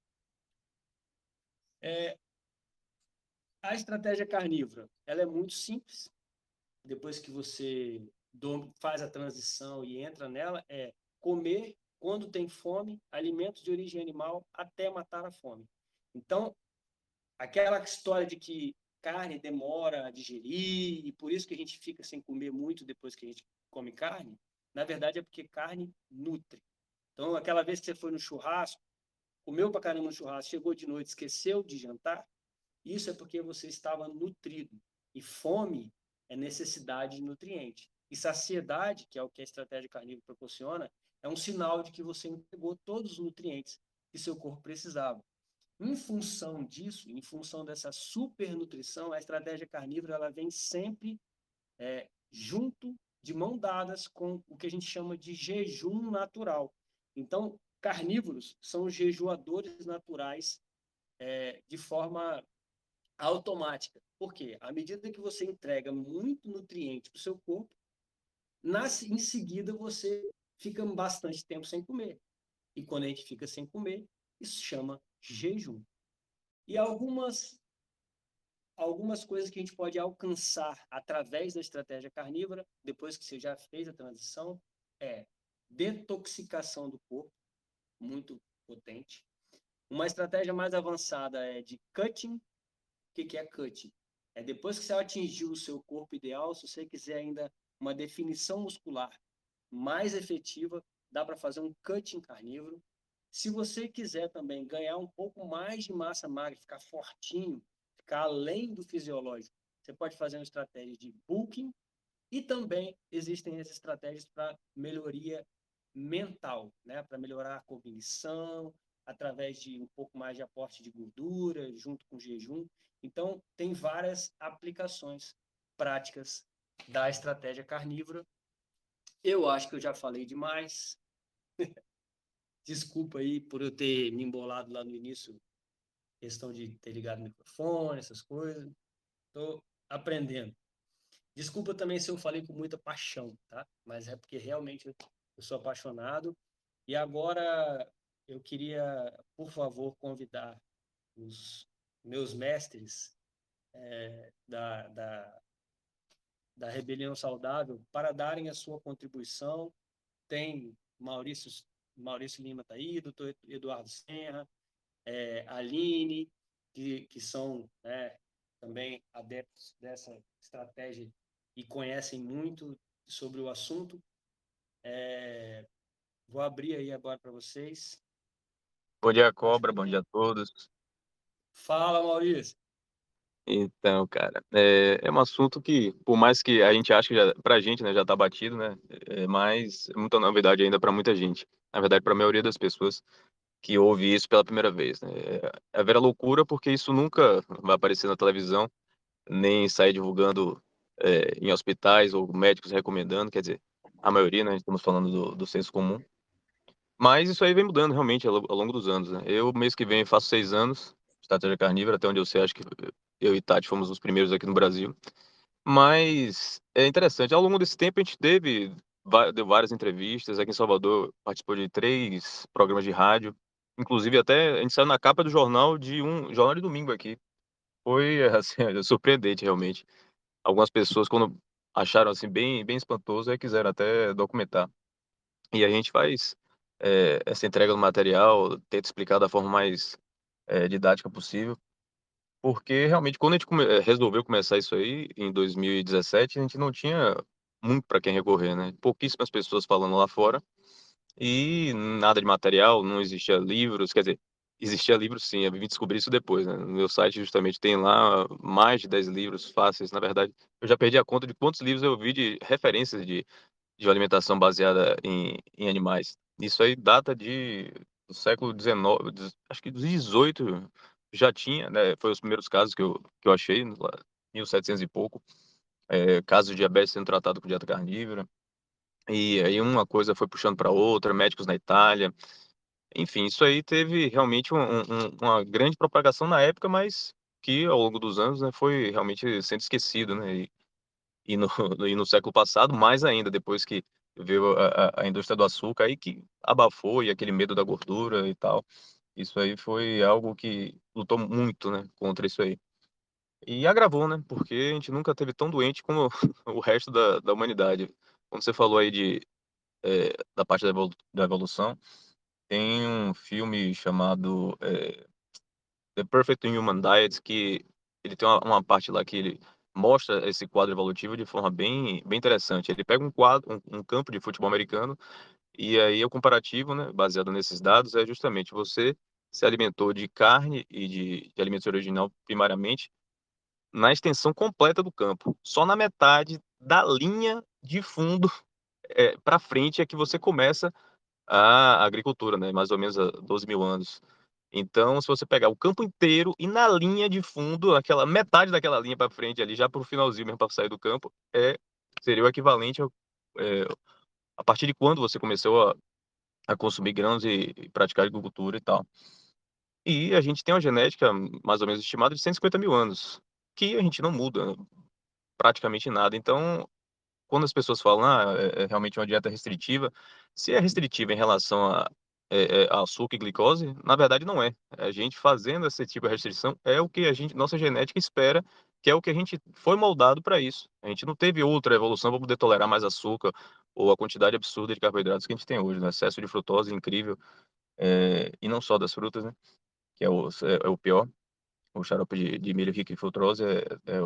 É, a estratégia carnívora, ela é muito simples. Depois que você faz a transição e entra nela, é comer quando tem fome, alimentos de origem animal até matar a fome. Então, aquela história de que carne demora a digerir e por isso que a gente fica sem comer muito depois que a gente come carne, na verdade é porque carne nutre. Então, aquela vez que você foi no churrasco, comeu para caramba no churrasco, chegou de noite, esqueceu de jantar, isso é porque você estava nutrido. E fome é necessidade de nutriente. E saciedade, que é o que a estratégia carnívora proporciona, é um sinal de que você entregou todos os nutrientes que seu corpo precisava. Em função disso, em função dessa supernutrição, a estratégia carnívora ela vem sempre é, junto, de mão dadas com o que a gente chama de jejum natural. Então, carnívoros são jejuadores naturais é, de forma automática. Por quê? À medida que você entrega muito nutriente para o seu corpo, nas, em seguida você fica bastante tempo sem comer. E quando a gente fica sem comer, isso chama jejum. E algumas algumas coisas que a gente pode alcançar através da estratégia carnívora, depois que você já fez a transição, é detoxicação do corpo, muito potente. Uma estratégia mais avançada é de cutting. O que, que é cutting? É depois que você atingiu o seu corpo ideal, se você quiser ainda uma definição muscular mais efetiva, dá para fazer um cutting carnívoro. Se você quiser também ganhar um pouco mais de massa magra, ficar fortinho, ficar além do fisiológico, você pode fazer uma estratégia de bulking e também existem as estratégias para melhoria mental, né? para melhorar a cognição, através de um pouco mais de aporte de gordura, junto com jejum. Então, tem várias aplicações práticas da estratégia carnívora. Eu acho que eu já falei demais. Desculpa aí por eu ter me embolado lá no início, questão de ter ligado o microfone, essas coisas. Estou aprendendo. Desculpa também se eu falei com muita paixão, tá? Mas é porque realmente eu sou apaixonado. E agora eu queria, por favor, convidar os meus mestres é, da, da, da Rebelião Saudável para darem a sua contribuição. Tem Maurício Maurício Lima está aí, doutor Eduardo Serra, é, Aline, que, que são né, também adeptos dessa estratégia e conhecem muito sobre o assunto. É, vou abrir aí agora para vocês. Bom dia, Cobra, bom dia a todos. Fala, Maurício. Então, cara, é, é um assunto que, por mais que a gente ache que já, pra gente, né, já tá batido, né, é, mas é muita novidade ainda para muita gente. Na verdade, para a maioria das pessoas que ouve isso pela primeira vez, né. É, é a vera loucura porque isso nunca vai aparecer na televisão, nem sair divulgando é, em hospitais ou médicos recomendando, quer dizer, a maioria, né, estamos falando do, do senso comum. Mas isso aí vem mudando realmente ao, ao longo dos anos, né. Eu, mês que vem, faço seis anos, estratégia carnívora, até onde eu sei, acho que eu e Tati fomos os primeiros aqui no Brasil. Mas é interessante, ao longo desse tempo a gente teve deu várias entrevistas, aqui em Salvador participou de três programas de rádio, inclusive até a gente saiu na capa do jornal de um jornal de domingo aqui. Foi, assim, surpreendente realmente. Algumas pessoas quando acharam, assim, bem bem espantoso, aí quiseram até documentar. E a gente faz, eh, essa entrega do material, tenta explicar da forma mais, eh, didática possível. Porque realmente quando a gente come eh, resolveu começar isso aí, em 2017, a gente não tinha muito para quem recorrer, né. Pouquíssimas pessoas falando lá fora, e nada de material, não existia livros, quer dizer, existia livros sim, eu vim descobrir isso depois, né. No meu site justamente tem lá mais de 10 livros fáceis, na verdade, eu já perdi a conta de quantos livros eu vi de referências de de alimentação baseada em em animais. Isso aí data de do século XIX, acho que do 18 já tinha, né, foi os primeiros casos que eu, que eu achei, lá, 1700 e pouco, é, casos de diabetes sendo tratado com dieta carnívora, e aí uma coisa foi puxando para outra, médicos na Itália, enfim, isso aí teve realmente um, um, uma grande propagação na época, mas que ao longo dos anos, né, foi realmente sendo esquecido, né, e, e, no, e no século passado, mais ainda, depois que veio a, a indústria do açúcar, aí que abafou, e aquele medo da gordura e tal, isso aí foi algo que lutou muito, né, contra isso aí. E agravou, né? Porque a gente nunca teve tão doente como o resto da, da humanidade. Quando você falou aí de, é, da parte da evolução, tem um filme chamado é, The Perfect Human Diet, que ele tem uma, uma, parte lá que ele mostra esse quadro evolutivo de forma bem, bem interessante. Ele pega um quadro, um, um campo de futebol americano, e aí o comparativo, né, baseado nesses dados, é justamente você se alimentou de carne e de, de alimentos original primariamente, na extensão completa do campo. Só na metade da linha de fundo é, para frente é que você começa a agricultura, né? mais ou menos há 12 mil anos. Então, se você pegar o campo inteiro e na linha de fundo, aquela metade daquela linha para frente ali, já para o finalzinho mesmo para sair do campo, é seria o equivalente ao, é, a partir de quando você começou a, a consumir grãos e, e praticar agricultura e tal. E a gente tem uma genética mais ou menos estimada de 150 mil anos que a gente não muda praticamente nada. Então, quando as pessoas falam, ah, é, é realmente uma dieta restritiva, se é restritiva em relação a, é, é, açúcar e glicose, na verdade não é. A gente fazendo esse tipo de restrição é o que a gente, nossa genética espera, que é o que a gente foi moldado para isso. A gente não teve outra evolução para poder tolerar mais açúcar ou a quantidade absurda de carboidratos que a gente tem hoje, né? Excesso de frutose incrível, é, e não só das frutas, né? Que é o, é, é o pior o xarope de, de milho rico em fructose é, é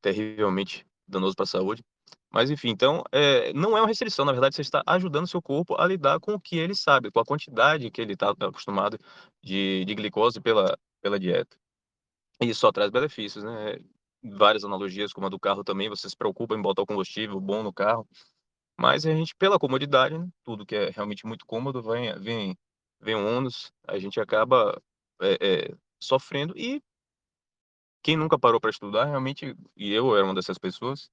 terrivelmente danoso para a saúde. Mas enfim, então é, não é uma restrição, na verdade você está ajudando seu corpo a lidar com o que ele sabe, com a quantidade que ele está acostumado de, de glicose pela, pela dieta. E isso só traz benefícios, né? Várias analogias, como a do carro também, você se preocupa em botar o combustível bom no carro, mas a gente, pela comodidade, né? tudo que é realmente muito cômodo, vem, vem, vem um ônus, a gente acaba é, é, sofrendo e quem nunca parou para estudar, realmente, e eu era uma dessas pessoas,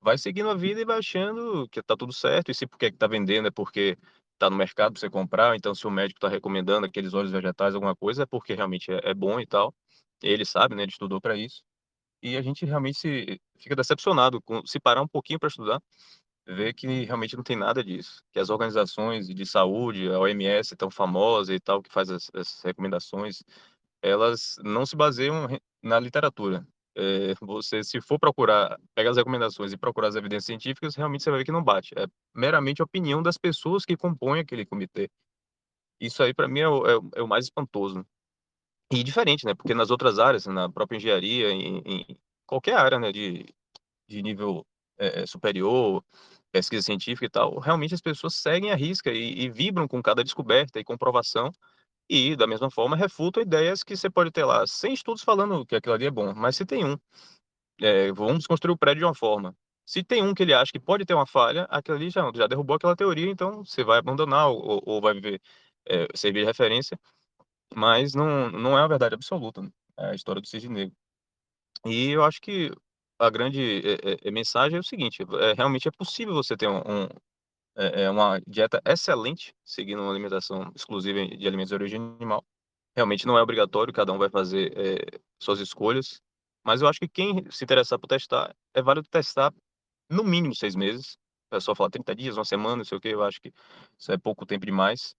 vai seguindo a vida e vai achando que tá tudo certo, e se porque que tá vendendo é porque tá no mercado para você comprar, então se o médico está recomendando aqueles óleos vegetais, alguma coisa, é porque realmente é, é bom e tal. Ele sabe, né, ele estudou para isso. E a gente realmente se, fica decepcionado com se parar um pouquinho para estudar, ver que realmente não tem nada disso, que as organizações de saúde, a OMS tão famosa e tal, que faz as, as recomendações, elas não se baseiam na literatura. É, você, se for procurar, pega as recomendações e procurar as evidências científicas, realmente você vai ver que não bate. É meramente a opinião das pessoas que compõem aquele comitê. Isso aí, para mim, é o, é, é o, mais espantoso. E diferente, né? Porque nas outras áreas, na própria engenharia, em, em qualquer área né, de, de nível é, superior, pesquisa científica e tal, realmente as pessoas seguem a risca e, e vibram com cada descoberta e comprovação e, da mesma forma, refutam ideias que você pode ter lá, sem estudos falando que aquilo ali é bom. Mas se tem um, é, vamos construir o prédio de uma forma. Se tem um que ele acha que pode ter uma falha, aquilo ali já, já derrubou aquela teoria, então você vai abandonar ou, ou vai viver, é, servir de referência. Mas não, não é uma verdade absoluta, né? é a história do cisne negro. E eu acho que a grande é, é, mensagem é o seguinte: é, realmente é possível você ter um, um, é, é uma dieta excelente, seguindo uma alimentação exclusiva de alimentos de origem animal. Realmente não é obrigatório, cada um vai fazer é, suas escolhas. Mas eu acho que quem se interessar por testar, é válido testar no mínimo seis meses. O pessoal fala 30 dias, uma semana, não sei o que, eu acho que isso é pouco tempo demais.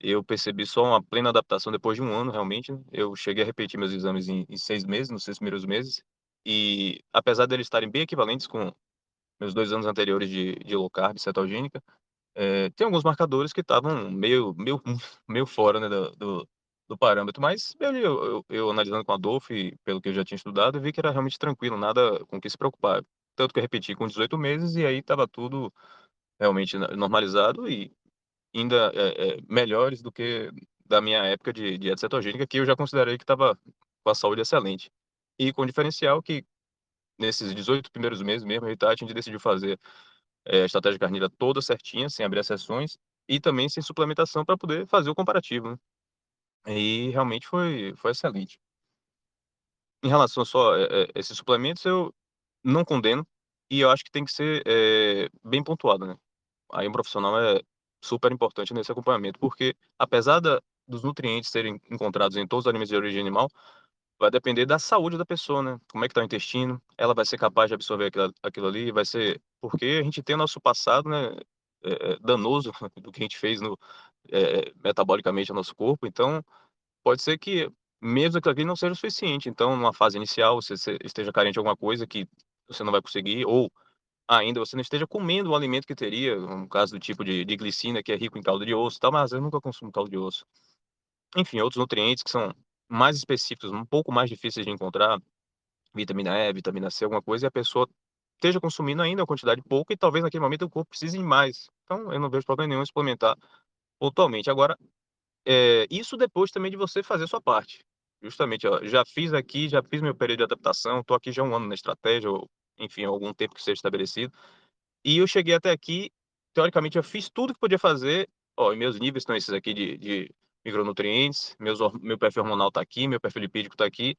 Eu percebi só uma plena adaptação depois de um ano, realmente. Eu cheguei a repetir meus exames em, em seis meses, nos seis primeiros meses. E apesar deles estarem bem equivalentes com meus dois anos anteriores de, de low carb, cetogênica, é, tem alguns marcadores que estavam meio, meio, meio fora né, do, do, do, parâmetro, mas eu, eu, eu, analisando com a Adolfo e pelo que eu já tinha estudado, vi que era realmente tranquilo, nada com que se preocupar. Tanto que eu repeti com 18 meses e aí estava tudo realmente normalizado e ainda é, é, melhores do que da minha época de dieta cetogênica, que eu já considerei que estava com a saúde excelente. E com diferencial que nesses 18 primeiros meses mesmo, a Hitachi, a gente decidiu fazer é, a estratégia carnívora toda certinha, sem abrir as sessões, e também sem suplementação para poder fazer o comparativo. Né? E realmente foi, foi excelente. Em relação só a, a esses suplementos, eu não condeno, e eu acho que tem que ser é, bem pontuado, né? Aí um profissional é super importante nesse acompanhamento, porque apesar da, dos nutrientes serem encontrados em todos os alimentos de origem animal, vai depender da saúde da pessoa, né? Como é que tá o intestino, ela vai ser capaz de absorver aquilo, aquilo ali, vai ser... Porque a gente tem o nosso passado, né, é, é danoso do que a gente fez no, é, metabolicamente no nosso corpo, então pode ser que mesmo aquilo não seja o suficiente. Então, numa fase inicial, você esteja carente de alguma coisa que você não vai conseguir, ou ainda você não esteja comendo o alimento que teria, no caso do tipo de, de glicina, que é rico em caldo de osso, tal, mas eu nunca consumo caldo de osso. Enfim, outros nutrientes que são mais específicos, um pouco mais difíceis de encontrar, vitamina E, vitamina C, alguma coisa, e a pessoa esteja consumindo ainda uma quantidade pouca e talvez naquele momento o corpo precise mais. Então, eu não vejo problema nenhum em suplementar pontualmente. Agora, é, isso depois também de você fazer sua parte. Justamente, ó, já fiz aqui, já fiz meu período de adaptação, estou aqui já um ano na estratégia, ou, enfim, algum tempo que seja estabelecido. E eu cheguei até aqui, teoricamente, eu fiz tudo que podia fazer. Ó, meus níveis estão esses aqui de, de micronutrientes, meus, meu perfil hormonal está aqui, meu perfil lipídico está aqui,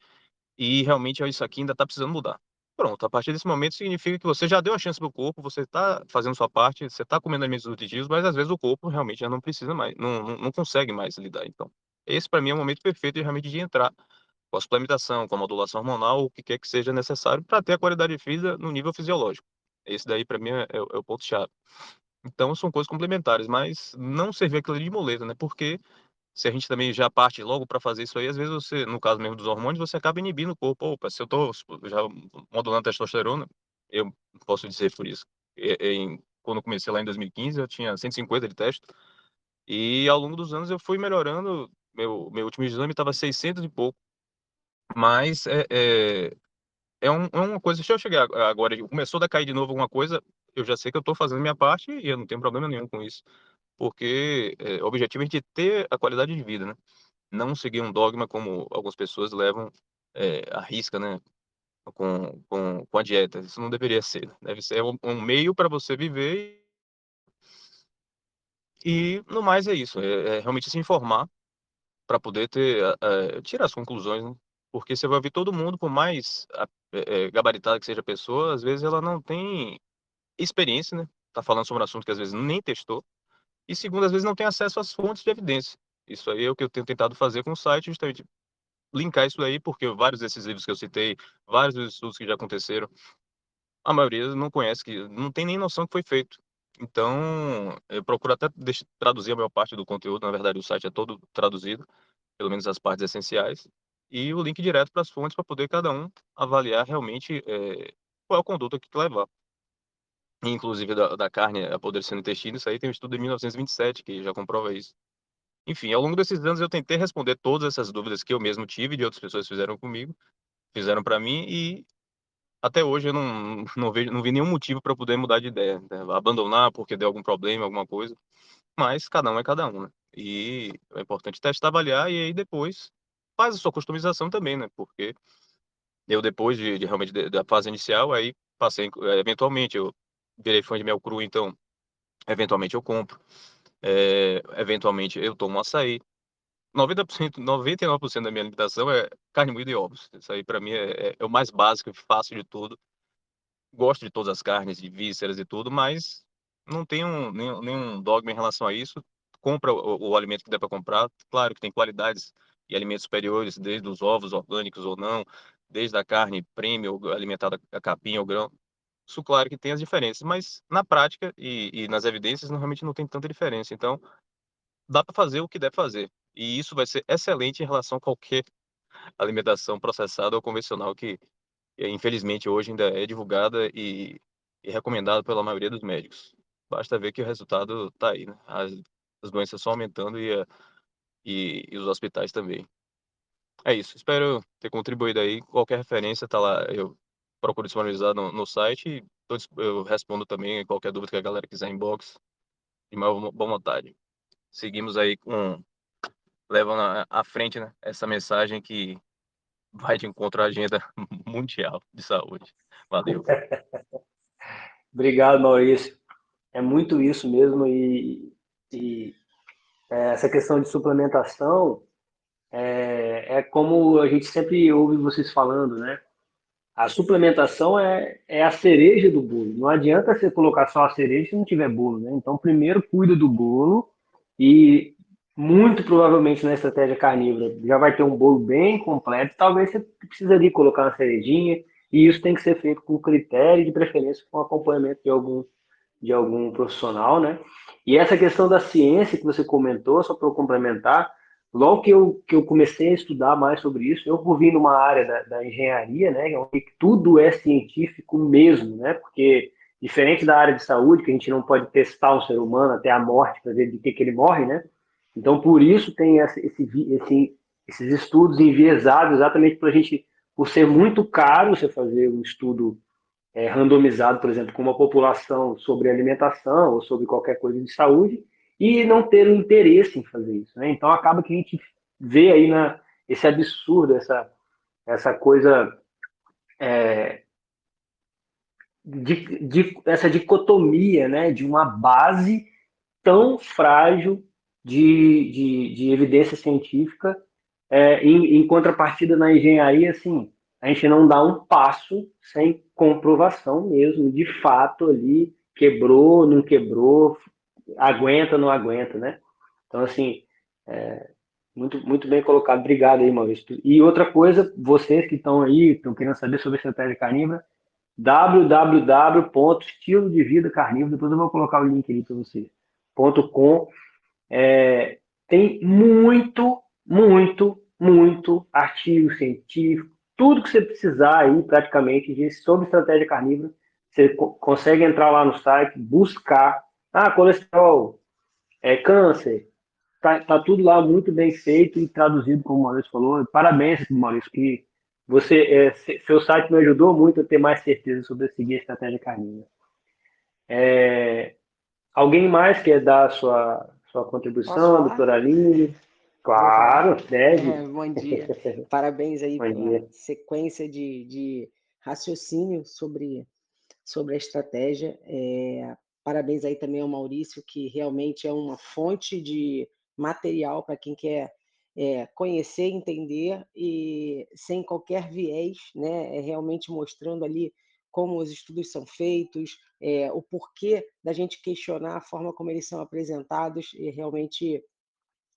e realmente isso aqui ainda está precisando mudar. Pronto, a partir desse momento significa que você já deu a chance para o corpo, você está fazendo sua parte, você está comendo alimentos nutritivos, mas às vezes o corpo realmente já não precisa mais, não, não, não consegue mais lidar. Então, esse para mim é o momento perfeito realmente de entrar com a suplementação, com a modulação hormonal, o que quer que seja necessário para ter a qualidade de vida no nível fisiológico. Esse daí para mim é, é, o ponto-chave. Então são coisas complementares, mas não servir aquilo de moleta, né? Porque se a gente também já parte logo para fazer isso aí, às vezes você, no caso mesmo dos hormônios, você acaba inibindo o corpo. Opa, se eu estou já modulando a testosterona, eu posso dizer por isso. Em, quando comecei lá em 2015, eu tinha 150 de testo, e ao longo dos anos eu fui melhorando. Meu, meu último exame estava 600 e pouco. Mas é, é, é, um, é uma coisa. Se eu chegar agora, começou a cair de novo alguma coisa, eu já sei que eu estou fazendo minha parte e eu não tenho problema nenhum com isso porque é, o objetivo é gente ter a qualidade de vida, né? Não seguir um dogma como algumas pessoas levam é, à risca, né? Com, com, com a dieta. Isso não deveria ser. Né? Deve ser um, um meio para você viver e, no mais, é isso. É, é realmente se informar para poder ter, é, tirar as conclusões, né? Porque você vai ver todo mundo, por mais é, gabaritada que seja a pessoa, às vezes ela não tem experiência, né? Tá falando sobre um assunto que às vezes nem testou e segundo, às vezes não tem acesso às fontes de evidência. Isso aí é o que eu tenho tentado fazer com o site, justamente linkar isso aí, porque vários desses livros que eu citei, vários dos estudos que já aconteceram, a maioria não conhece, que não tem nem noção que foi feito. Então, eu procuro até traduzir a maior parte do conteúdo, na verdade o site é todo traduzido, pelo menos as partes essenciais, e o link direto para as fontes para poder cada um avaliar realmente é, qual é a conduta que levar inclusive da, da carne apodrecendo no intestino, isso aí tem um estudo de 1927 que já comprova isso. Enfim, ao longo desses anos eu tentei responder todas essas dúvidas que eu mesmo tive e de outras pessoas fizeram comigo, fizeram para mim e até hoje eu não, não, vejo, não vi nenhum motivo para poder mudar de ideia, né? abandonar porque deu algum problema, alguma coisa, mas cada um é cada um, né? E é importante testar, avaliar e aí depois faz a sua customização também, né? Porque eu depois de, de realmente da fase inicial, aí passei, eventualmente eu virei fã de mel cru, então eventualmente eu compro. É, eventualmente eu tomo açaí. 90%, 99% da minha alimentação é carne moída e ovos. Isso aí para mim é, é, é, o mais básico e fácil de tudo. Gosto de todas as carnes, de vísceras e tudo, mas não tenho nenhum, nenhum dogma em relação a isso. Compra o, o alimento que der para comprar. Claro que tem qualidades e alimentos superiores, desde os ovos orgânicos ou não, desde a carne premium alimentada a capim ou grão isso, claro que tem as diferenças, mas na prática e, e nas evidências realmente não tem tanta diferença. Então, dá para fazer o que deve fazer. E isso vai ser excelente em relação a qualquer alimentação processada ou convencional que, infelizmente, hoje ainda é divulgada e, e recomendada pela maioria dos médicos. Basta ver que o resultado está aí, né? As, as, doenças só aumentando e, e, e os hospitais também. É isso. Espero ter contribuído aí. Qualquer referência está lá. Eu procuro disponibilizar no, no site eu respondo também qualquer dúvida que a galera quiser inbox de maior boa vontade. Seguimos aí com levando à frente né, essa mensagem que vai de encontro à agenda mundial de saúde. Valeu. Obrigado, Maurício. É muito isso mesmo e, e é, essa questão de suplementação é, é como a gente sempre ouve vocês falando, né? A suplementação é, é a cereja do bolo. Não adianta você colocar só a cereja se não tiver bolo, né? Então, primeiro cuida do bolo e muito provavelmente na estratégia carnívora já vai ter um bolo bem completo. Talvez você precisaria colocar uma cerejinha e isso tem que ser feito com critério de preferência com acompanhamento de algum de algum profissional, né? E essa questão da ciência que você comentou, só para eu complementar, logo que eu, que eu comecei a estudar mais sobre isso, eu vir numa área da, da engenharia, né, onde tudo é científico mesmo, né, porque diferente da área de saúde, que a gente não pode testar um ser humano até a morte para ver de que, que ele morre, né, então por isso tem esse, esse esses estudos enviesados exatamente para a gente, por ser muito caro você fazer um estudo é, randomizado, por exemplo, com uma população sobre alimentação ou sobre qualquer coisa de saúde, e não ter interesse em fazer isso. Né? Então acaba que a gente vê aí na, esse absurdo, essa, essa coisa, é, de, de, essa dicotomia né, de uma base tão frágil de, de, de evidência científica, é, em, em contrapartida na engenharia, assim, a gente não dá um passo sem comprovação mesmo, de fato ali, quebrou, não quebrou, aguenta, não aguenta, né? Então, assim, é, muito, muito bem colocado. Obrigado aí, Maurício. E outra coisa, vocês que estão aí, estão querendo saber sobre a estratégia carnívora, www.estilo de vida depois eu vou colocar o link ali para vocês, .com, é, tem muito, muito, muito artigo científico, tudo que você precisar aí, praticamente, de, sobre estratégia carnívora, você consegue entrar lá no site, buscar ah, colesterol, é câncer. Tá, tá tudo lá muito bem feito e traduzido, como o Maurício falou. Parabéns, Maurício, que você, é, seu site me ajudou muito a ter mais certeza sobre seguir a estratégia carnívora. É, alguém mais quer dar sua, sua contribuição, doutora Aline? Claro, deve. É, bom dia. Parabéns aí bom pela dia. sequência de, de raciocínio sobre, sobre a estratégia. É, Parabéns aí também ao Maurício, que realmente é uma fonte de material para quem quer é, conhecer, entender e sem qualquer viés, né? É realmente mostrando ali como os estudos são feitos, é, o porquê da gente questionar a forma como eles são apresentados, e realmente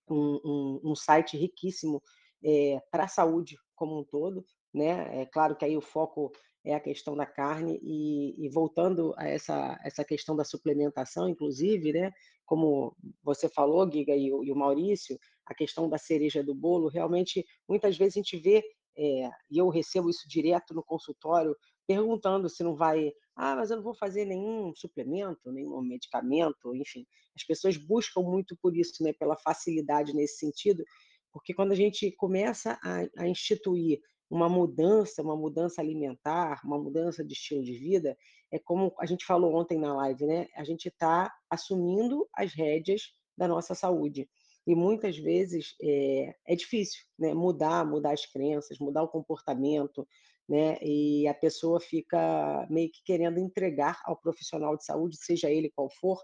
um, um, um site riquíssimo é, para a saúde como um todo, né? É claro que aí o foco é a questão da carne e, e, voltando a essa, essa questão da suplementação, inclusive, né, como você falou, Giga, e o, e o Maurício, a questão da cereja do bolo, realmente, muitas vezes a gente vê, é, e eu recebo isso direto no consultório, perguntando se não vai, ah, mas eu não vou fazer nenhum suplemento, nenhum medicamento, enfim. As pessoas buscam muito por isso, né, pela facilidade nesse sentido, porque quando a gente começa a, a instituir uma mudança, uma mudança alimentar, uma mudança de estilo de vida, é como a gente falou ontem na live, né? A gente está assumindo as rédeas da nossa saúde. E muitas vezes é, é difícil né? mudar, mudar as crenças, mudar o comportamento, né? E a pessoa fica meio que querendo entregar ao profissional de saúde, seja ele qual for,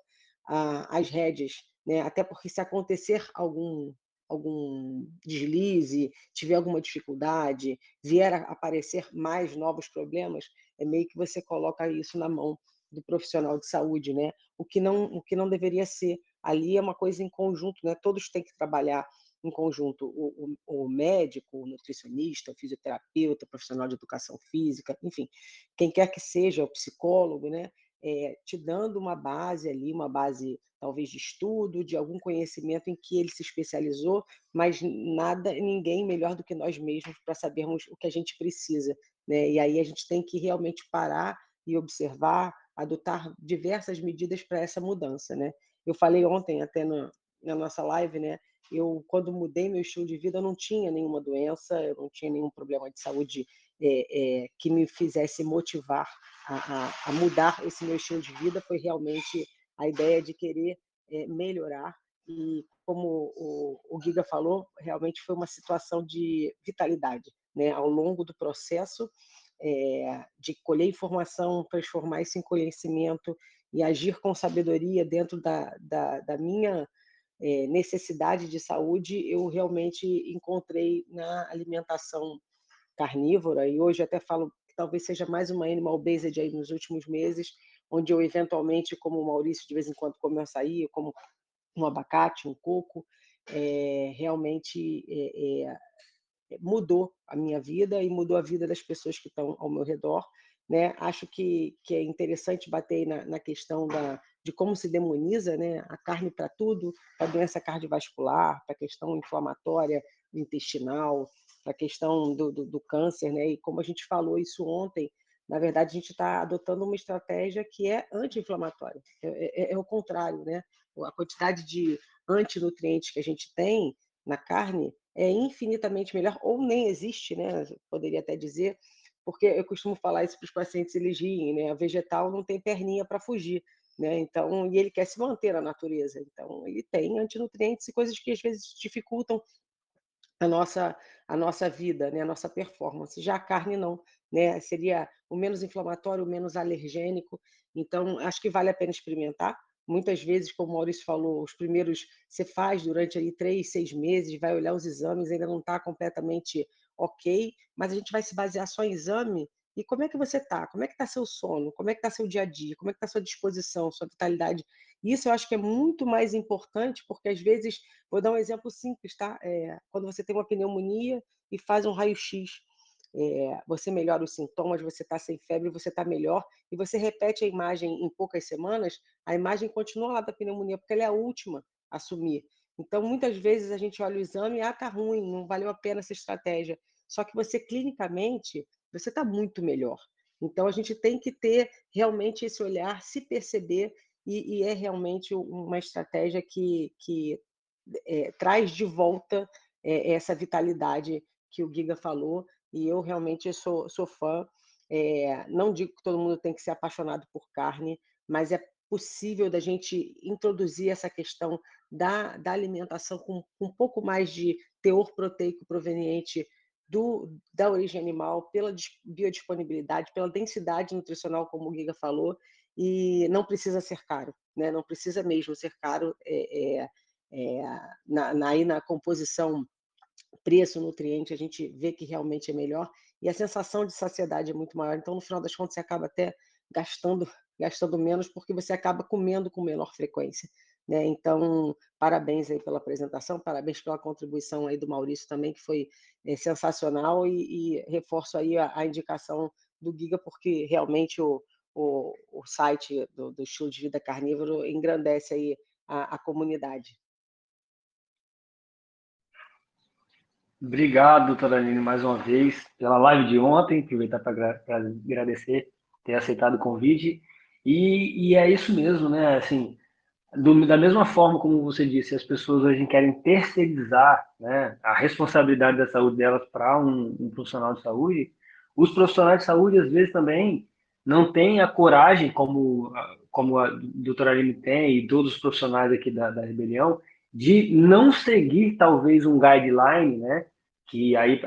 a, as rédeas, né? Até porque se acontecer algum algum deslize, tiver alguma dificuldade, vier a aparecer mais novos problemas, é meio que você coloca isso na mão do profissional de saúde, né? O que não, o que não deveria ser. Ali é uma coisa em conjunto, né? Todos têm que trabalhar em conjunto. O, o, o médico, o nutricionista, o fisioterapeuta, o profissional de educação física, enfim, quem quer que seja, o psicólogo, né? É, te dando uma base ali, uma base talvez de estudo, de algum conhecimento em que ele se especializou, mas nada, ninguém melhor do que nós mesmos para sabermos o que a gente precisa, né? E aí a gente tem que realmente parar e observar, adotar diversas medidas para essa mudança, né? Eu falei ontem até no, na nossa live, né? Eu quando mudei meu estilo de vida, eu não tinha nenhuma doença, eu não tinha nenhum problema de saúde é, que me fizesse motivar a, a, a mudar esse meu estilo de vida. Foi realmente a ideia de querer é, melhorar. E como o, o Giga falou, realmente foi uma situação de vitalidade. Né? Ao longo do processo é, de colher informação, transformar isso em conhecimento e agir com sabedoria dentro da, da, da minha é, necessidade de saúde, eu realmente encontrei na alimentação carnívora, e hoje até falo que talvez seja mais uma animal based aí nos últimos meses, onde eu eventualmente, como o Maurício, de vez em quando como açaí, como um abacate, um coco, é, realmente é, é, mudou a minha vida e mudou a vida das pessoas que estão ao meu redor. né? Acho que, que é interessante bater na, na questão da, de como se demoniza né? a carne para tudo, para doença cardiovascular, para questão inflamatória intestinal, a questão do, do, do, câncer, né? E como a gente falou isso ontem, na verdade a gente está adotando uma estratégia que é anti-inflamatória, é, é, é, o contrário, né? A quantidade de antinutrientes que a gente tem na carne é infinitamente melhor, ou nem existe, né? Poderia até dizer, porque eu costumo falar isso para os pacientes eles riem, né? A vegetal não tem perninha para fugir, né? Então, e ele quer se manter na natureza. Então, ele tem antinutrientes e coisas que às vezes dificultam a nossa a nossa vida, né? A nossa performance. Já a carne não, né? Seria o menos inflamatório, o menos alergênico. Então, acho que vale a pena experimentar. Muitas vezes, como o Maurício falou, os primeiros você faz durante ali três, seis meses, vai olhar os exames, ainda não está completamente ok, mas a gente vai se basear só em exame. E como é que você está? Como é que está seu sono? Como é que está seu dia a dia? Como é que está sua disposição, sua vitalidade? Isso eu acho que é muito mais importante, porque às vezes, vou dar um exemplo simples, tá? É, quando você tem uma pneumonia e faz um raio-x, é, você melhora os sintomas, você está sem febre, você está melhor, e você repete a imagem em poucas semanas, a imagem continua lá da pneumonia, porque ela é a última a assumir. Então, muitas vezes a gente olha o exame e, ah, tá ruim, não valeu a pena essa estratégia. Só que você, clinicamente, você está muito melhor. Então, a gente tem que ter realmente esse olhar, se perceber, e, e é realmente uma estratégia que, que é, traz de volta é, essa vitalidade que o Giga falou, e eu realmente sou, sou fã. É, não digo que todo mundo tem que ser apaixonado por carne, mas é possível da gente introduzir essa questão da, da alimentação com, com um pouco mais de teor proteico proveniente do, da origem animal, pela biodisponibilidade, pela densidade nutricional, como o Giga falou, e não precisa ser caro, né? não precisa mesmo ser caro é, é, é, na, na, aí na composição preço, nutriente, a gente vê que realmente é melhor e a sensação de saciedade é muito maior. Então, no final das contas, você acaba até gastando, gastando menos porque você acaba comendo com menor frequência. Né? Então, parabéns aí pela apresentação, parabéns pela contribuição aí do Maurício também, que foi é, sensacional, e, e, reforço aí a, a, indicação do Giga, porque realmente o, o, o site do, do, Estilo de Vida Carnívoro engrandece aí a, a comunidade. Obrigado, doutora Aline, mais uma vez, pela live de ontem. Aproveitar para agradecer ter aceitado o convite. E, e, é isso mesmo, né? Assim, do, da mesma forma como você disse, as pessoas hoje querem terceirizar né, a responsabilidade da saúde delas para um, um, profissional de saúde, os profissionais de saúde, às vezes, também não têm a coragem, como, como a doutora Aline tem e todos os profissionais aqui da, da Rebelião, de não seguir talvez um guideline, né? Que aí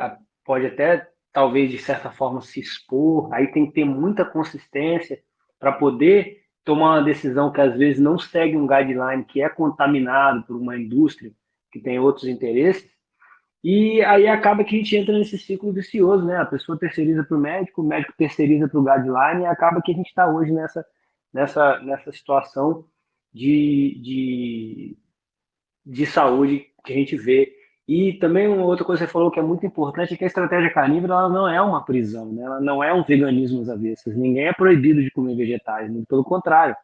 pode até talvez de certa forma se expor, aí tem que ter muita consistência para poder tomar uma decisão que às vezes não segue um guideline que é contaminado por uma indústria que tem outros interesses. E aí acaba que a gente entra nesse ciclo vicioso, né? A pessoa terceiriza para o médico, o médico terceiriza para o guideline e acaba que a gente está hoje nessa, nessa, nessa situação de, de de saúde que a gente vê. E também uma outra coisa que você falou que é muito importante é que a estratégia carnívora ela não é uma prisão, né? ela não é um veganismo às avessas. Ninguém é proibido de comer vegetais, muito pelo contrário.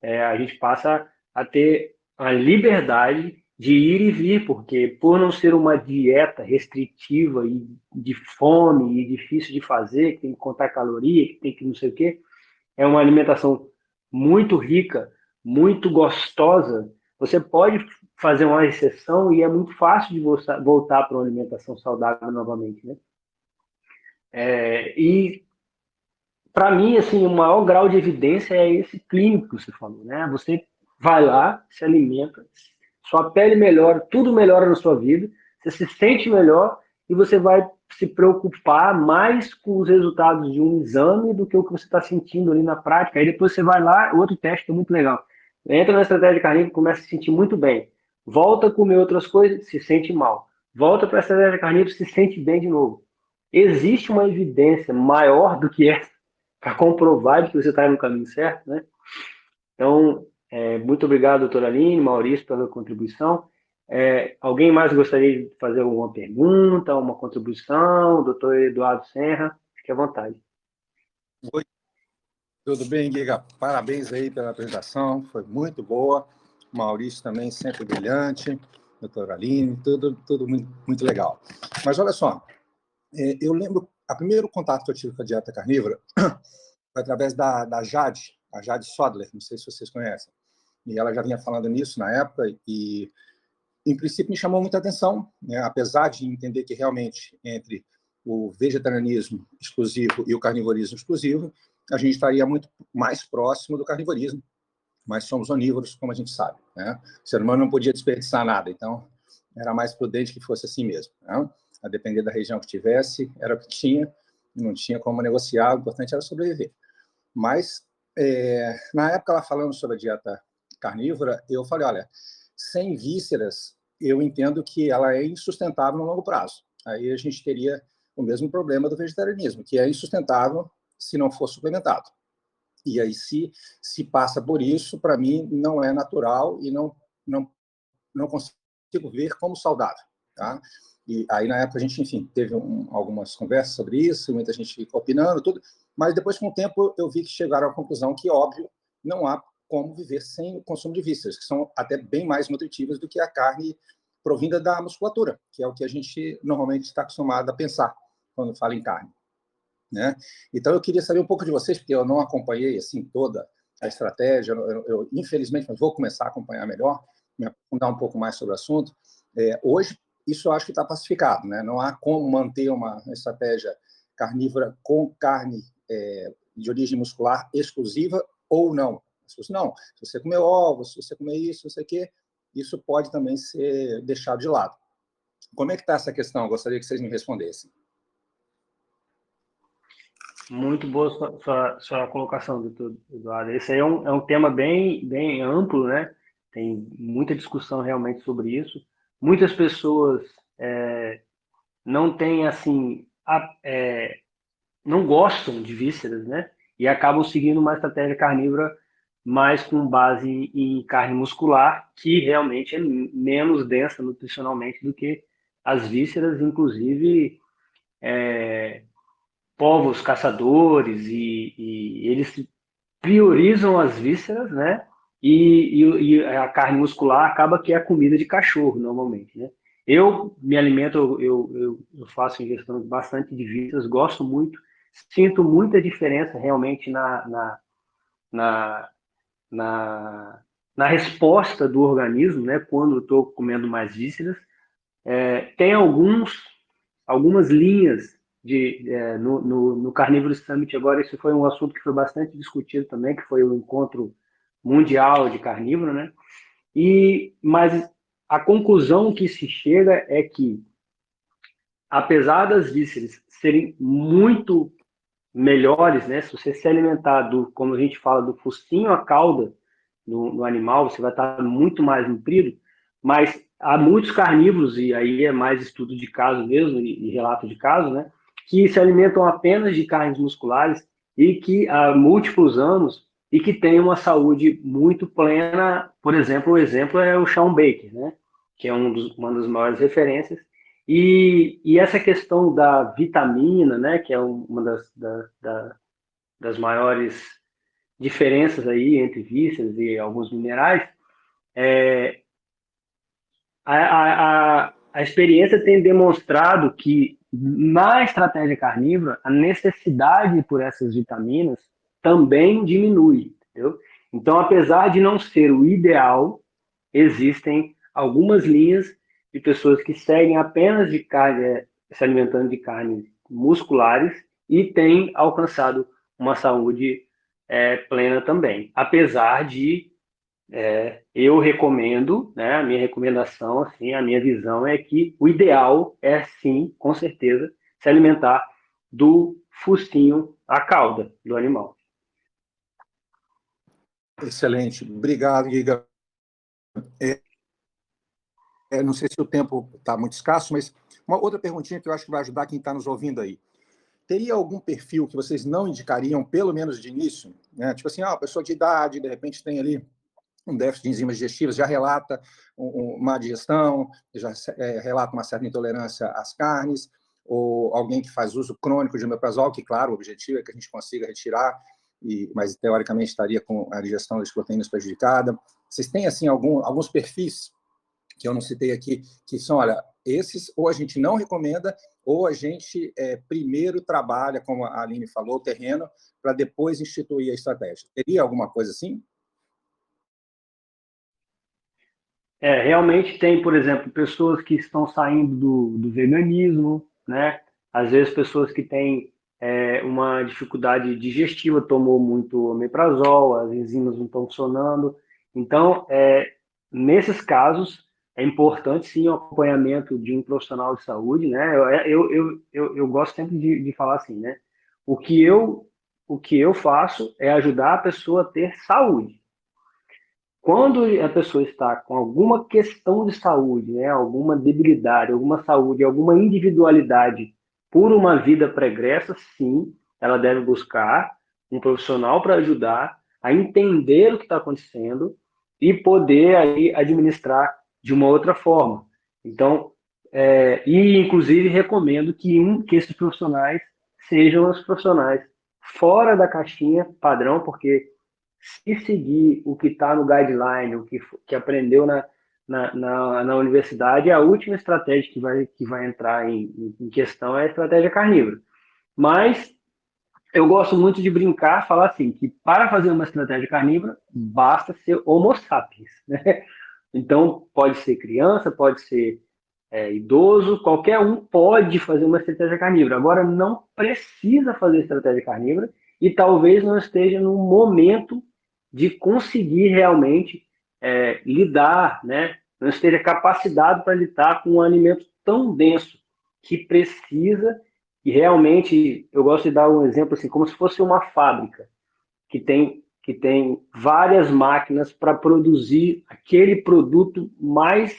É, a gente passa a ter a liberdade de ir e vir, porque por não ser uma dieta restritiva e de fome e difícil de fazer, que tem que contar caloria, que tem que não sei o quê, é uma alimentação muito rica, muito gostosa. Você pode fazer uma exceção e é muito fácil de voltar para uma alimentação saudável novamente, né? É, e para mim, assim, o maior grau de evidência é esse clínico que você falou, né? Você vai lá, se alimenta, sua pele melhora, tudo melhora na sua vida, você se sente melhor e você vai se preocupar mais com os resultados de um exame do que o que você está sentindo ali na prática. Aí depois você vai lá, outro teste é muito legal. Entra na estratégia carnívora e começa a se sentir muito bem volta a comer outras coisas, se sente mal. Volta para a estratégia carnívora, se sente bem de novo. Existe uma evidência maior do que essa para comprovar que você está no caminho certo, né? Então, é, muito obrigado, doutora Aline, Maurício, pela contribuição. É, alguém mais gostaria de fazer alguma pergunta, uma contribuição? Doutor Eduardo Serra, fique à vontade. Oi, tudo bem, Giga? Parabéns aí pela apresentação, foi muito boa. Maurício também sempre brilhante, doutor Aline, tudo, tudo muito, muito legal. Mas olha só, é, eu lembro, o primeiro contato que eu tive com a dieta carnívora foi através da, da Jade, a Jade Sodler, não sei se vocês conhecem. E ela já vinha falando nisso na época e, em princípio, me chamou muita atenção, né? apesar de entender que realmente entre o vegetarianismo exclusivo e o carnivorismo exclusivo, a gente estaria muito mais próximo do carnivorismo, mas somos onívoros, como a gente sabe. Né? O ser humano não podia desperdiçar nada, então era mais prudente que fosse assim mesmo. Né? A depender da região que tivesse, era o que tinha, não tinha como negociar, o importante era sobreviver. Mas, é, na época, ela falando sobre a dieta carnívora, eu falei, olha, sem vísceras, eu entendo que ela é insustentável no longo prazo. Aí a gente teria o mesmo problema do vegetarianismo, que é insustentável se não for suplementado. E aí, se, se passa por isso, para mim, não é natural e não, não, não consigo ver como saudável. Tá? E aí, na época, a gente, enfim, teve um, algumas conversas sobre isso, muita gente opinando, tudo, mas depois, com o tempo, eu vi que chegaram à conclusão que, óbvio, não há como viver sem o consumo de vísceras, que são até bem mais nutritivas do que a carne provinda da musculatura, que é o que a gente normalmente está acostumado a pensar quando fala em carne. Né? Então, eu queria saber um pouco de vocês, porque eu não acompanhei assim toda a estratégia, eu, eu, infelizmente, mas vou começar a acompanhar melhor, me aprofundar um pouco mais sobre o assunto. É, hoje, isso eu acho que está pacificado, né? não há como manter uma estratégia carnívora com carne é, de origem muscular exclusiva ou não. Não, se você comer ovos, se você comer isso, sei o quê, isso pode também ser deixado de lado. Como é que está essa questão? Eu gostaria que vocês me respondessem. Muito boa sua, sua, sua colocação, doutor Eduardo. Esse aí é um, é um tema bem, bem amplo, né? Tem muita discussão realmente sobre isso. Muitas pessoas é, não têm, assim, a, é, não gostam de vísceras, né? E acabam seguindo uma estratégia carnívora mais com base em carne muscular, que realmente é menos densa nutricionalmente do que as vísceras, inclusive é, povos caçadores e, e, eles priorizam as vísceras, né? E, e, e, a carne muscular acaba que é a comida de cachorro normalmente, né? Eu me alimento, eu, eu, eu faço ingestão bastante de vísceras, gosto muito, sinto muita diferença realmente na, na, na, na, na resposta do organismo, né? Quando estou comendo mais vísceras, é, tem alguns algumas linhas de, é, no, no, no Carnívoro Summit agora, esse foi um assunto que foi bastante discutido também, que foi o encontro mundial de carnívoro, né? E, mas a conclusão que se chega é que, apesar das vísceras serem muito melhores, né? Se você se alimentar do, como a gente fala, do focinho à cauda no, no animal, você vai estar muito mais nutrido, mas há muitos carnívoros, e aí é mais estudo de caso mesmo, e, e relato de caso, né? que se alimentam apenas de carnes musculares e que há múltiplos anos e que têm uma saúde muito plena. Por exemplo, o exemplo é o Sean Baker, né? que é um dos, uma das maiores referências. E, e, essa questão da vitamina, né, que é uma das, da, da, das maiores diferenças aí entre vísceras e alguns minerais, é, a, a, a experiência tem demonstrado que na estratégia carnívora, a necessidade por essas vitaminas também diminui, entendeu? Então, apesar de não ser o ideal, existem algumas linhas de pessoas que seguem apenas de carne, eh, se alimentando de carnes musculares e têm alcançado uma saúde é, plena também, apesar de é, eu recomendo, né, a minha recomendação, assim, a minha visão é que o ideal é, sim, com certeza, se alimentar do focinho à cauda do animal. Excelente. Obrigado, Giga. É, é, não sei se o tempo está muito escasso, mas uma outra perguntinha que eu acho que vai ajudar quem está nos ouvindo aí. Teria algum perfil que vocês não indicariam, pelo menos de início? Né? Tipo assim, ah, pessoa de idade, de repente tem ali um déficit de enzimas digestivas, já relata uma digestão, já é, relata uma certa intolerância às carnes, ou alguém que faz uso crônico de omeprazol, que, claro, o objetivo é que a gente consiga retirar, e, mas teoricamente estaria com a digestão das proteínas prejudicada. Vocês têm, assim, algum, alguns perfis que eu não citei aqui, que são, olha, esses ou a gente não recomenda, ou a gente é, primeiro trabalha, como a Aline falou, o terreno, para depois instituir a estratégia. Teria alguma coisa assim? É, realmente tem, por exemplo, pessoas que estão saindo do, do veganismo, né? Às vezes pessoas que têm é, uma dificuldade digestiva, tomou muito omeprazol, as enzimas não estão funcionando. Então, é, nesses casos, é importante sim o acompanhamento de um profissional de saúde, né? Eu, eu, eu, eu, gosto sempre de, de falar assim, né? O que eu o que eu faço é ajudar a pessoa a ter saúde. Quando a pessoa está com alguma questão de saúde, né, alguma debilidade, alguma saúde, alguma individualidade por uma vida pregressa, sim, ela deve buscar um profissional para ajudar a entender o que está acontecendo e poder aí administrar de uma outra forma. Então, é, e inclusive recomendo que, um, que esses profissionais sejam os profissionais fora da caixinha padrão, porque se seguir o que está no guideline, o que, que aprendeu na, na, na, na, universidade, a última estratégia que vai, que vai entrar em, em questão é a estratégia carnívora. Mas eu gosto muito de brincar, falar assim, que para fazer uma estratégia carnívora, basta ser homo sapiens, né? Então, pode ser criança, pode ser é, idoso, qualquer um pode fazer uma estratégia carnívora. Agora, não precisa fazer estratégia carnívora e talvez não esteja no momento de conseguir realmente é, lidar, né? não esteja capacitado para lidar com um alimento tão denso que precisa e realmente eu gosto de dar um exemplo assim como se fosse uma fábrica que tem que tem várias máquinas para produzir aquele produto mais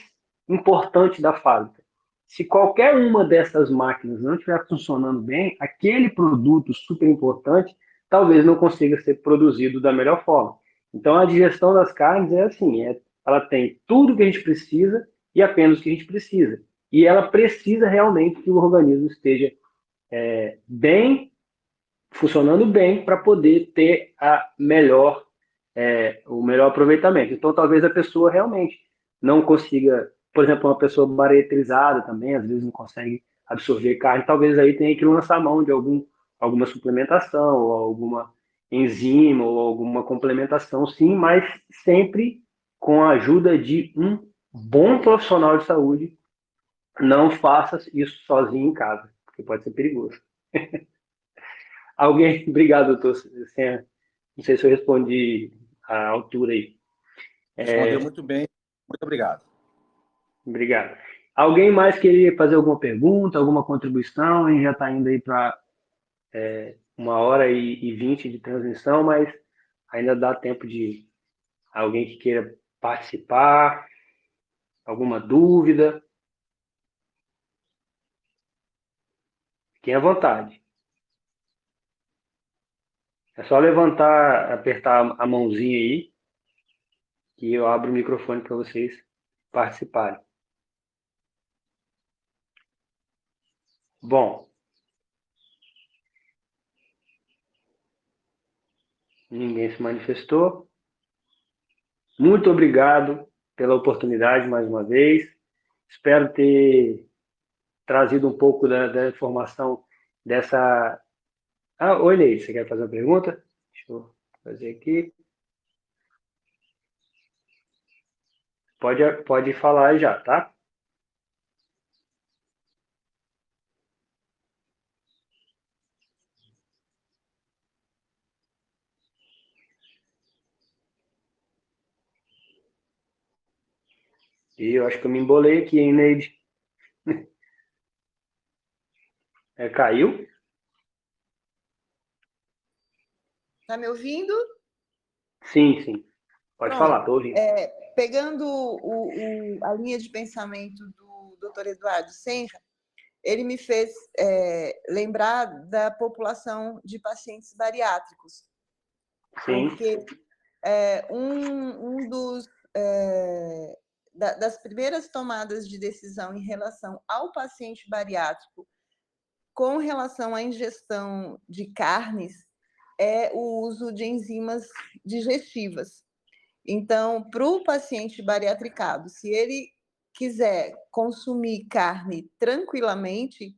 importante da fábrica. Se qualquer uma dessas máquinas não estiver funcionando bem, aquele produto super importante talvez não consiga ser produzido da melhor forma. Então a digestão das carnes é assim, é, ela tem tudo que a gente precisa e apenas o que a gente precisa. E ela precisa realmente que o organismo esteja é, bem funcionando bem para poder ter a melhor, é, o melhor aproveitamento. Então, talvez a pessoa realmente não consiga, por exemplo, uma pessoa bariatrizada também, às vezes não consegue absorver carne, talvez aí tenha que lançar mão de algum, alguma suplementação, ou alguma enzima, ou alguma complementação, sim, mas sempre com a ajuda de um bom profissional de saúde. Não faça isso sozinho em casa, porque pode ser perigoso. Alguém, obrigado, doutor. Não sei se eu respondi a altura aí. É, Respondeu é... muito bem, muito obrigado. Obrigado. Alguém mais queria fazer alguma pergunta, alguma contribuição? A gente já está indo aí para é, uma hora e vinte de transmissão, mas ainda dá tempo de alguém que queira participar, alguma dúvida. Fiquem à vontade. É só levantar, apertar a mãozinha aí, que eu abro o microfone para vocês participarem. Bom. Ninguém se manifestou. Muito obrigado pela oportunidade mais uma vez. Espero ter trazido um pouco da, da informação dessa ah, oi, Lei, você quer fazer uma pergunta? Deixa eu fazer aqui. Pode, pode falar já, tá? E eu acho que eu me embolei aqui, hein, Neide? É, caiu? Está me ouvindo? Sim, sim. Pode Pronto. falar, estou ouvindo. É, pegando o, o, a linha de pensamento do Dr. Eduardo Senra, ele me fez é, lembrar da população de pacientes bariátricos. Sim. Porque é, um, um dos, é, da, das primeiras tomadas de decisão em relação ao paciente bariátrico com relação à ingestão de carnes é o uso de enzimas digestivas. Então, para o paciente bariatricado, se ele quiser consumir carne tranquilamente,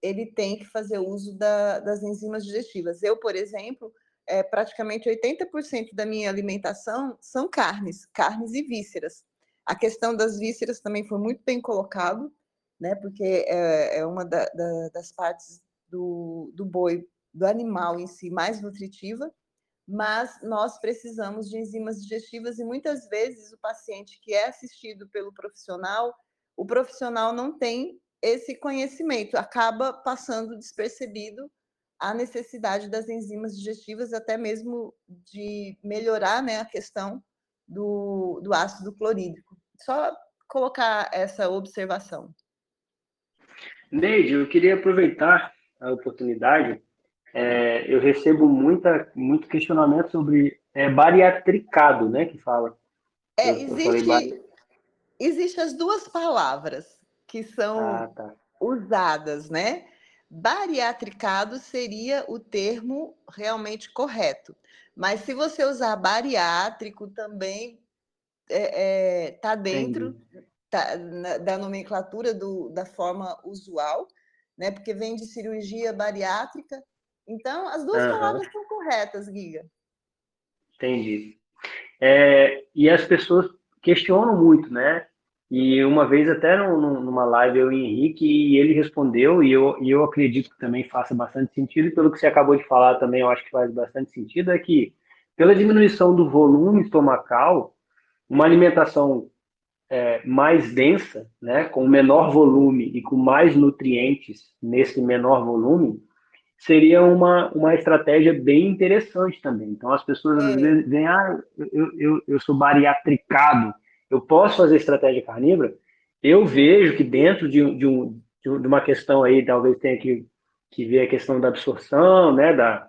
ele tem que fazer uso da, das enzimas digestivas. Eu, por exemplo, é, praticamente 80% da minha alimentação são carnes, carnes e vísceras. A questão das vísceras também foi muito bem colocado, né? Porque é, é uma da, da, das partes do, do boi, do animal em si, mais nutritiva, mas nós precisamos de enzimas digestivas e muitas vezes o paciente que é assistido pelo profissional, o profissional não tem esse conhecimento, acaba passando despercebido a necessidade das enzimas digestivas, até mesmo de melhorar né, a questão do, do ácido clorídrico. Só colocar essa observação. Neide, eu queria aproveitar a oportunidade. É, eu recebo muita, muito questionamento sobre é, bariatricado, né, que fala. É, existe, existe as duas palavras que são ah, tá. usadas, né? Bariatricado seria o termo realmente correto. Mas se você usar bariátrico, também está é, é, tá dentro tá, na, da nomenclatura do, da forma usual, né? Porque vem de cirurgia bariátrica. Então, as duas uhum. palavras são corretas, Giga. Entendi. É, e as pessoas questionam muito, né? E uma vez até numa live eu e o Henrique, e ele respondeu, e eu, e eu acredito que também faça bastante sentido, e pelo que você acabou de falar também eu acho que faz bastante sentido, é que pela diminuição do volume estomacal, uma alimentação é, mais densa, né, com menor volume e com mais nutrientes nesse menor volume, seria uma, uma estratégia bem interessante também. Então as pessoas às é. vezes veem, ah, eu, eu, eu sou bariatricado, eu posso fazer estratégia carnívora, eu vejo que dentro de, de, um, de uma questão aí, talvez tenha que, que ver a questão da absorção, né, da,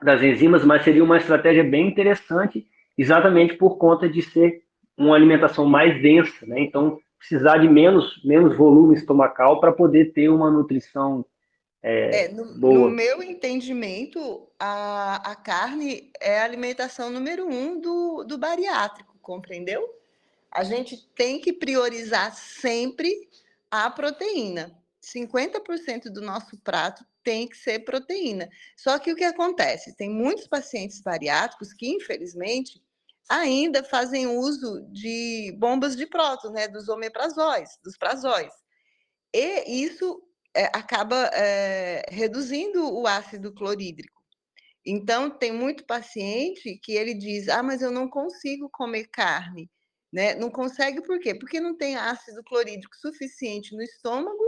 das enzimas, mas seria uma estratégia bem interessante, exatamente por conta de ser uma alimentação mais densa, né? Então, precisar de menos, menos volume estomacal para poder ter uma nutrição é, é, no, no, meu entendimento, a, a carne é a alimentação número um do, do bariátrico, compreendeu? a gente tem que priorizar sempre a proteína. 50% do nosso prato tem que ser proteína. Só que o que acontece? Tem muitos pacientes bariátricos que, infelizmente, ainda fazem uso de bombas de próton, né, dos omeprazóis, dos prazóis. E isso é, acaba é, reduzindo o ácido clorídrico. Então, tem muito paciente que ele diz: ah, mas eu não consigo comer carne. Né? Não consegue por quê? Porque não tem ácido clorídrico suficiente no estômago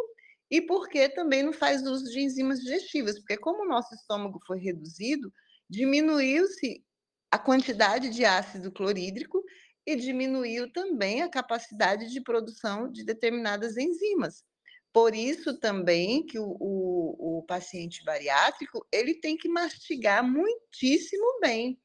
e porque também não faz uso de enzimas digestivas, porque como o nosso estômago foi reduzido, diminuiu-se a quantidade de ácido clorídrico e diminuiu também a capacidade de produção de determinadas enzimas. Por isso também que o, o, o paciente bariátrico ele tem que mastigar muitíssimo bem,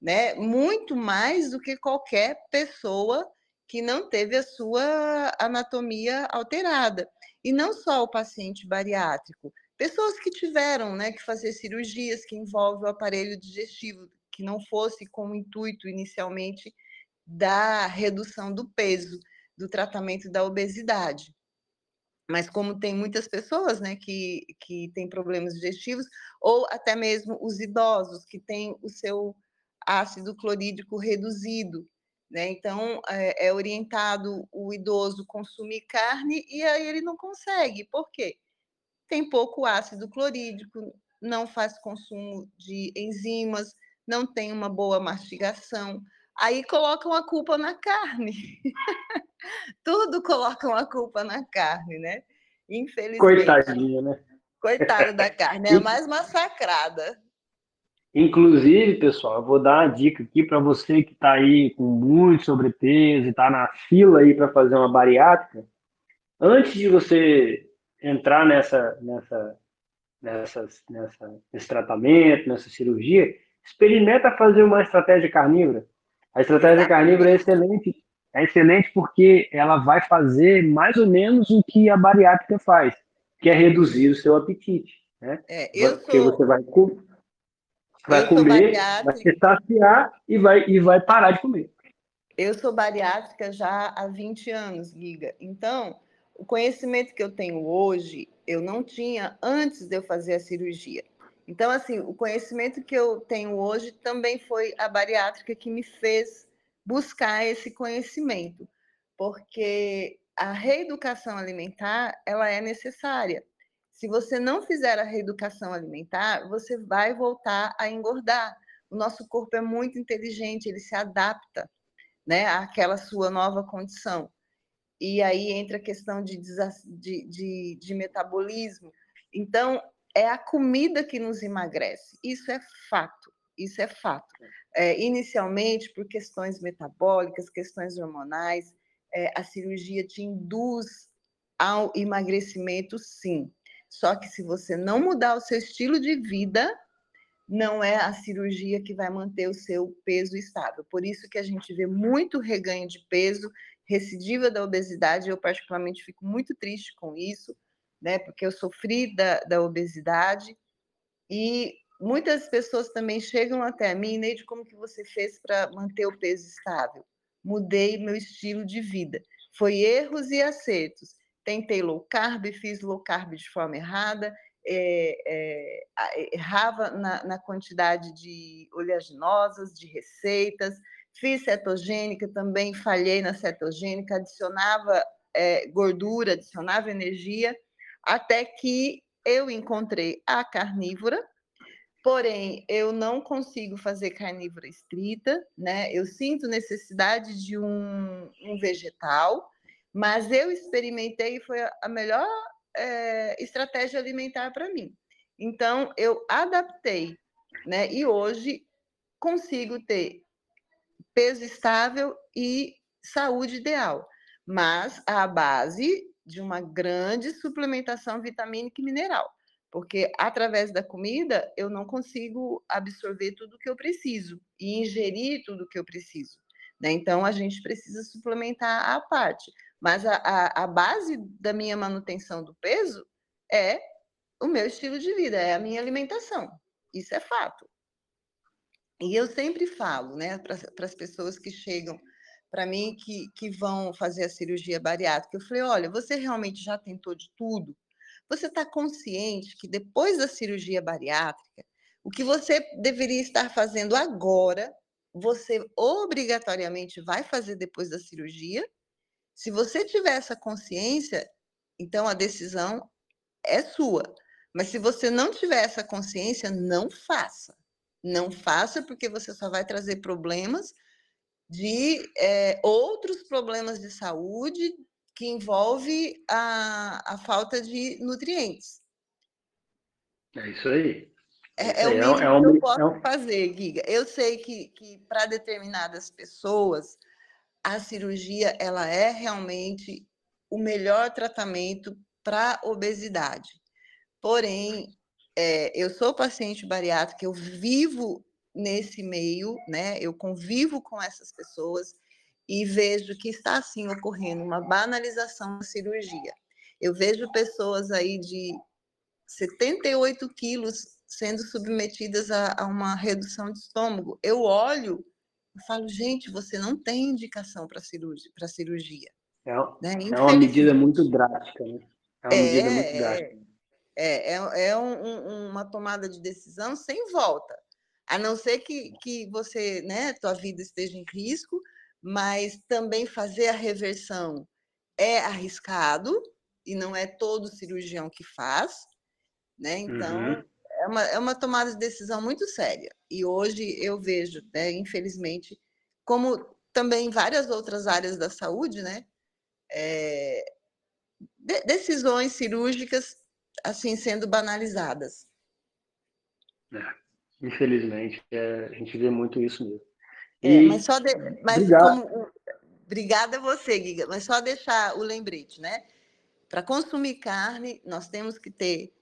né? Muito mais do que qualquer pessoa que não teve a sua anatomia alterada. E não só o paciente bariátrico, pessoas que tiveram né, que fazer cirurgias que envolvem o aparelho digestivo, que não fosse com o intuito inicialmente da redução do peso, do tratamento da obesidade. Mas como tem muitas pessoas né, que, que têm problemas digestivos, ou até mesmo os idosos que têm o seu ácido clorídrico reduzido. Né? Então, é, é orientado o idoso consumir carne e aí ele não consegue. Por quê? Tem pouco ácido clorídrico, não faz consumo de enzimas, não tem uma boa mastigação. Aí colocam a culpa na carne. Tudo colocam a culpa na carne, né? Infelizmente. Coitadinha, né? Coitada da carne, é a mais massacrada. Inclusive, pessoal, eu vou dar uma dica aqui para você que está aí com muito sobrepeso e está na fila aí para fazer uma bariátrica. Antes de você entrar nessa, nessa, nessa, nessa, nesse tratamento, nessa cirurgia, experimenta fazer uma estratégia carnívora. A estratégia carnívora é excelente, é excelente porque ela vai fazer mais ou menos o que a bariátrica faz. que é reduzir o seu apetite. Né? É, eu Porque sou... você vai, com... vai comer, vai se saciar e vai, e vai parar de comer. Eu sou bariátrica já há 20 anos, Giga. Então, o conhecimento que eu tenho hoje, eu não tinha antes de eu fazer a cirurgia. Então, assim, o conhecimento que eu tenho hoje também foi a bariátrica que me fez buscar esse conhecimento, porque a reeducação alimentar, ela é necessária. Se você não fizer a reeducação alimentar, você vai voltar a engordar. O nosso corpo é muito inteligente, ele se adapta né, àquela sua nova condição. E aí entra a questão de, de, de, de metabolismo. Então, é a comida que nos emagrece. Isso é fato. Isso é fato. É, inicialmente, por questões metabólicas, questões hormonais, é, a cirurgia te induz ao emagrecimento, sim. Só que se você não mudar o seu estilo de vida, não é a cirurgia que vai manter o seu peso estável. Por isso que a gente vê muito reganho de peso, recidiva da obesidade. Eu, particularmente, fico muito triste com isso, né? Porque eu sofri da, da obesidade e muitas pessoas também chegam até mim, Neide, como que você fez para manter o peso estável? Mudei meu estilo de vida. Foi erros e acertos. Tentei low carb, fiz low carb de forma errada, é, é, errava na, na, quantidade de oleaginosas, de receitas, fiz cetogênica, também falhei na cetogênica, adicionava é, gordura, adicionava energia, até que eu encontrei a carnívora, porém eu não consigo fazer carnívora estrita, né? Eu sinto necessidade de um, um vegetal, mas eu experimentei e foi a melhor é, estratégia alimentar para mim. Então eu adaptei, né? E hoje consigo ter peso estável e saúde ideal, mas a base de uma grande suplementação vitamínica e mineral, porque através da comida eu não consigo absorver tudo que eu preciso e ingerir tudo que eu preciso. Né? Então a gente precisa suplementar a parte, mas a, a, a base da minha manutenção do peso é o meu estilo de vida, é a minha alimentação. Isso é fato. E eu sempre falo, né, para as pessoas que chegam para mim que, que vão fazer a cirurgia bariátrica. Eu falei: olha, você realmente já tentou de tudo? Você está consciente que depois da cirurgia bariátrica, o que você deveria estar fazendo agora, você obrigatoriamente vai fazer depois da cirurgia? Se você tiver essa consciência, então a decisão é sua. Mas se você não tiver essa consciência, não faça. Não faça, porque você só vai trazer problemas de é, outros problemas de saúde que envolve a, a falta de nutrientes. É isso aí. É, é, o é mínimo é, é um, que eu posso um... fazer, Giga. Eu sei que, que para determinadas pessoas a cirurgia ela é realmente o melhor tratamento para obesidade. Porém, é, eu sou paciente bariátrica, eu vivo nesse meio, né? Eu convivo com essas pessoas e vejo que está assim ocorrendo uma banalização da cirurgia. Eu vejo pessoas aí de 78 quilos sendo submetidas a, a uma redução de estômago. Eu olho e falo, gente, você não tem indicação para cirurgia, para cirurgia. É, né? é uma medida muito drástica, né? É uma é, medida muito é, drástica. É, é, é um, uma tomada de decisão sem volta a não ser que, que você, né, tua vida esteja em risco, mas também fazer a reversão é arriscado e não é todo cirurgião que faz, né? Então uhum. é, uma, é uma tomada de decisão muito séria. E hoje eu vejo, né, infelizmente, como também várias outras áreas da saúde, né? É, de, decisões cirúrgicas assim sendo banalizadas. É. Infelizmente, é, a gente vê muito isso mesmo. É, mas só de, mas como, obrigada a você, Giga, mas só deixar o lembrete, né? Para consumir carne, nós temos que ter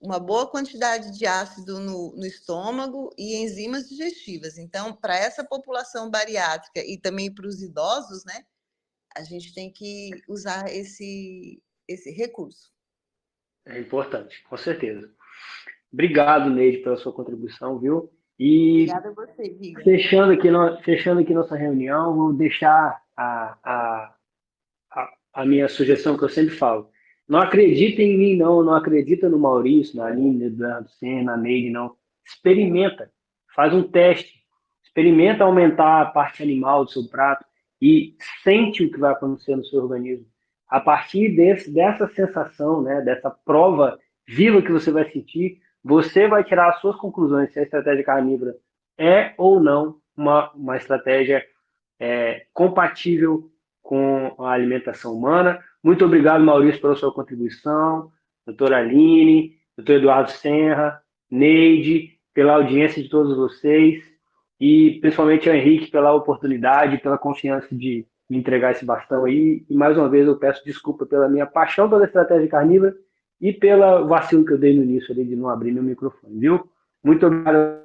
uma boa quantidade de ácido no, no estômago e enzimas digestivas. Então, para essa população bariátrica e também para os idosos, né? A gente tem que usar esse, esse recurso. É importante, com certeza. Obrigado, Neide, pela sua contribuição, viu? E Obrigada a você. Fechando aqui, fechando aqui nossa reunião, vou deixar a, a, a, a, minha sugestão que eu sempre falo. Não acredita em mim, não. Não acredita no Maurício, na Aline, no Eduardo Senna, na Neide, não. Experimenta. Faz um teste. Experimenta aumentar a parte animal do seu prato e sente o que vai acontecer no seu organismo. A partir desse, dessa sensação, né, dessa prova viva que você vai sentir, você vai tirar as suas conclusões se a estratégia carnívora é ou não uma, uma estratégia é, compatível com a alimentação humana. Muito obrigado, Maurício, pela sua contribuição, doutora Aline, doutor Eduardo Senra, Neide, pela audiência de todos vocês e principalmente ao Henrique pela oportunidade, pela confiança de me entregar esse bastão aí. E mais uma vez eu peço desculpa pela minha paixão pela estratégia carnívora e pela vacilo que eu dei no início ali de não abrir meu microfone, viu? Muito obrigado.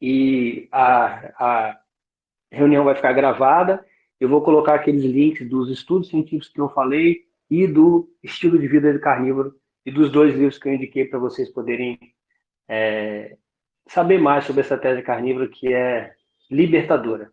E a, a reunião vai ficar gravada. Eu vou colocar aqueles links dos estudos científicos que eu falei e do estilo de vida de carnívoro e dos dois livros que eu indiquei para vocês poderem é, saber mais sobre a estratégia carnívora, que é libertadora.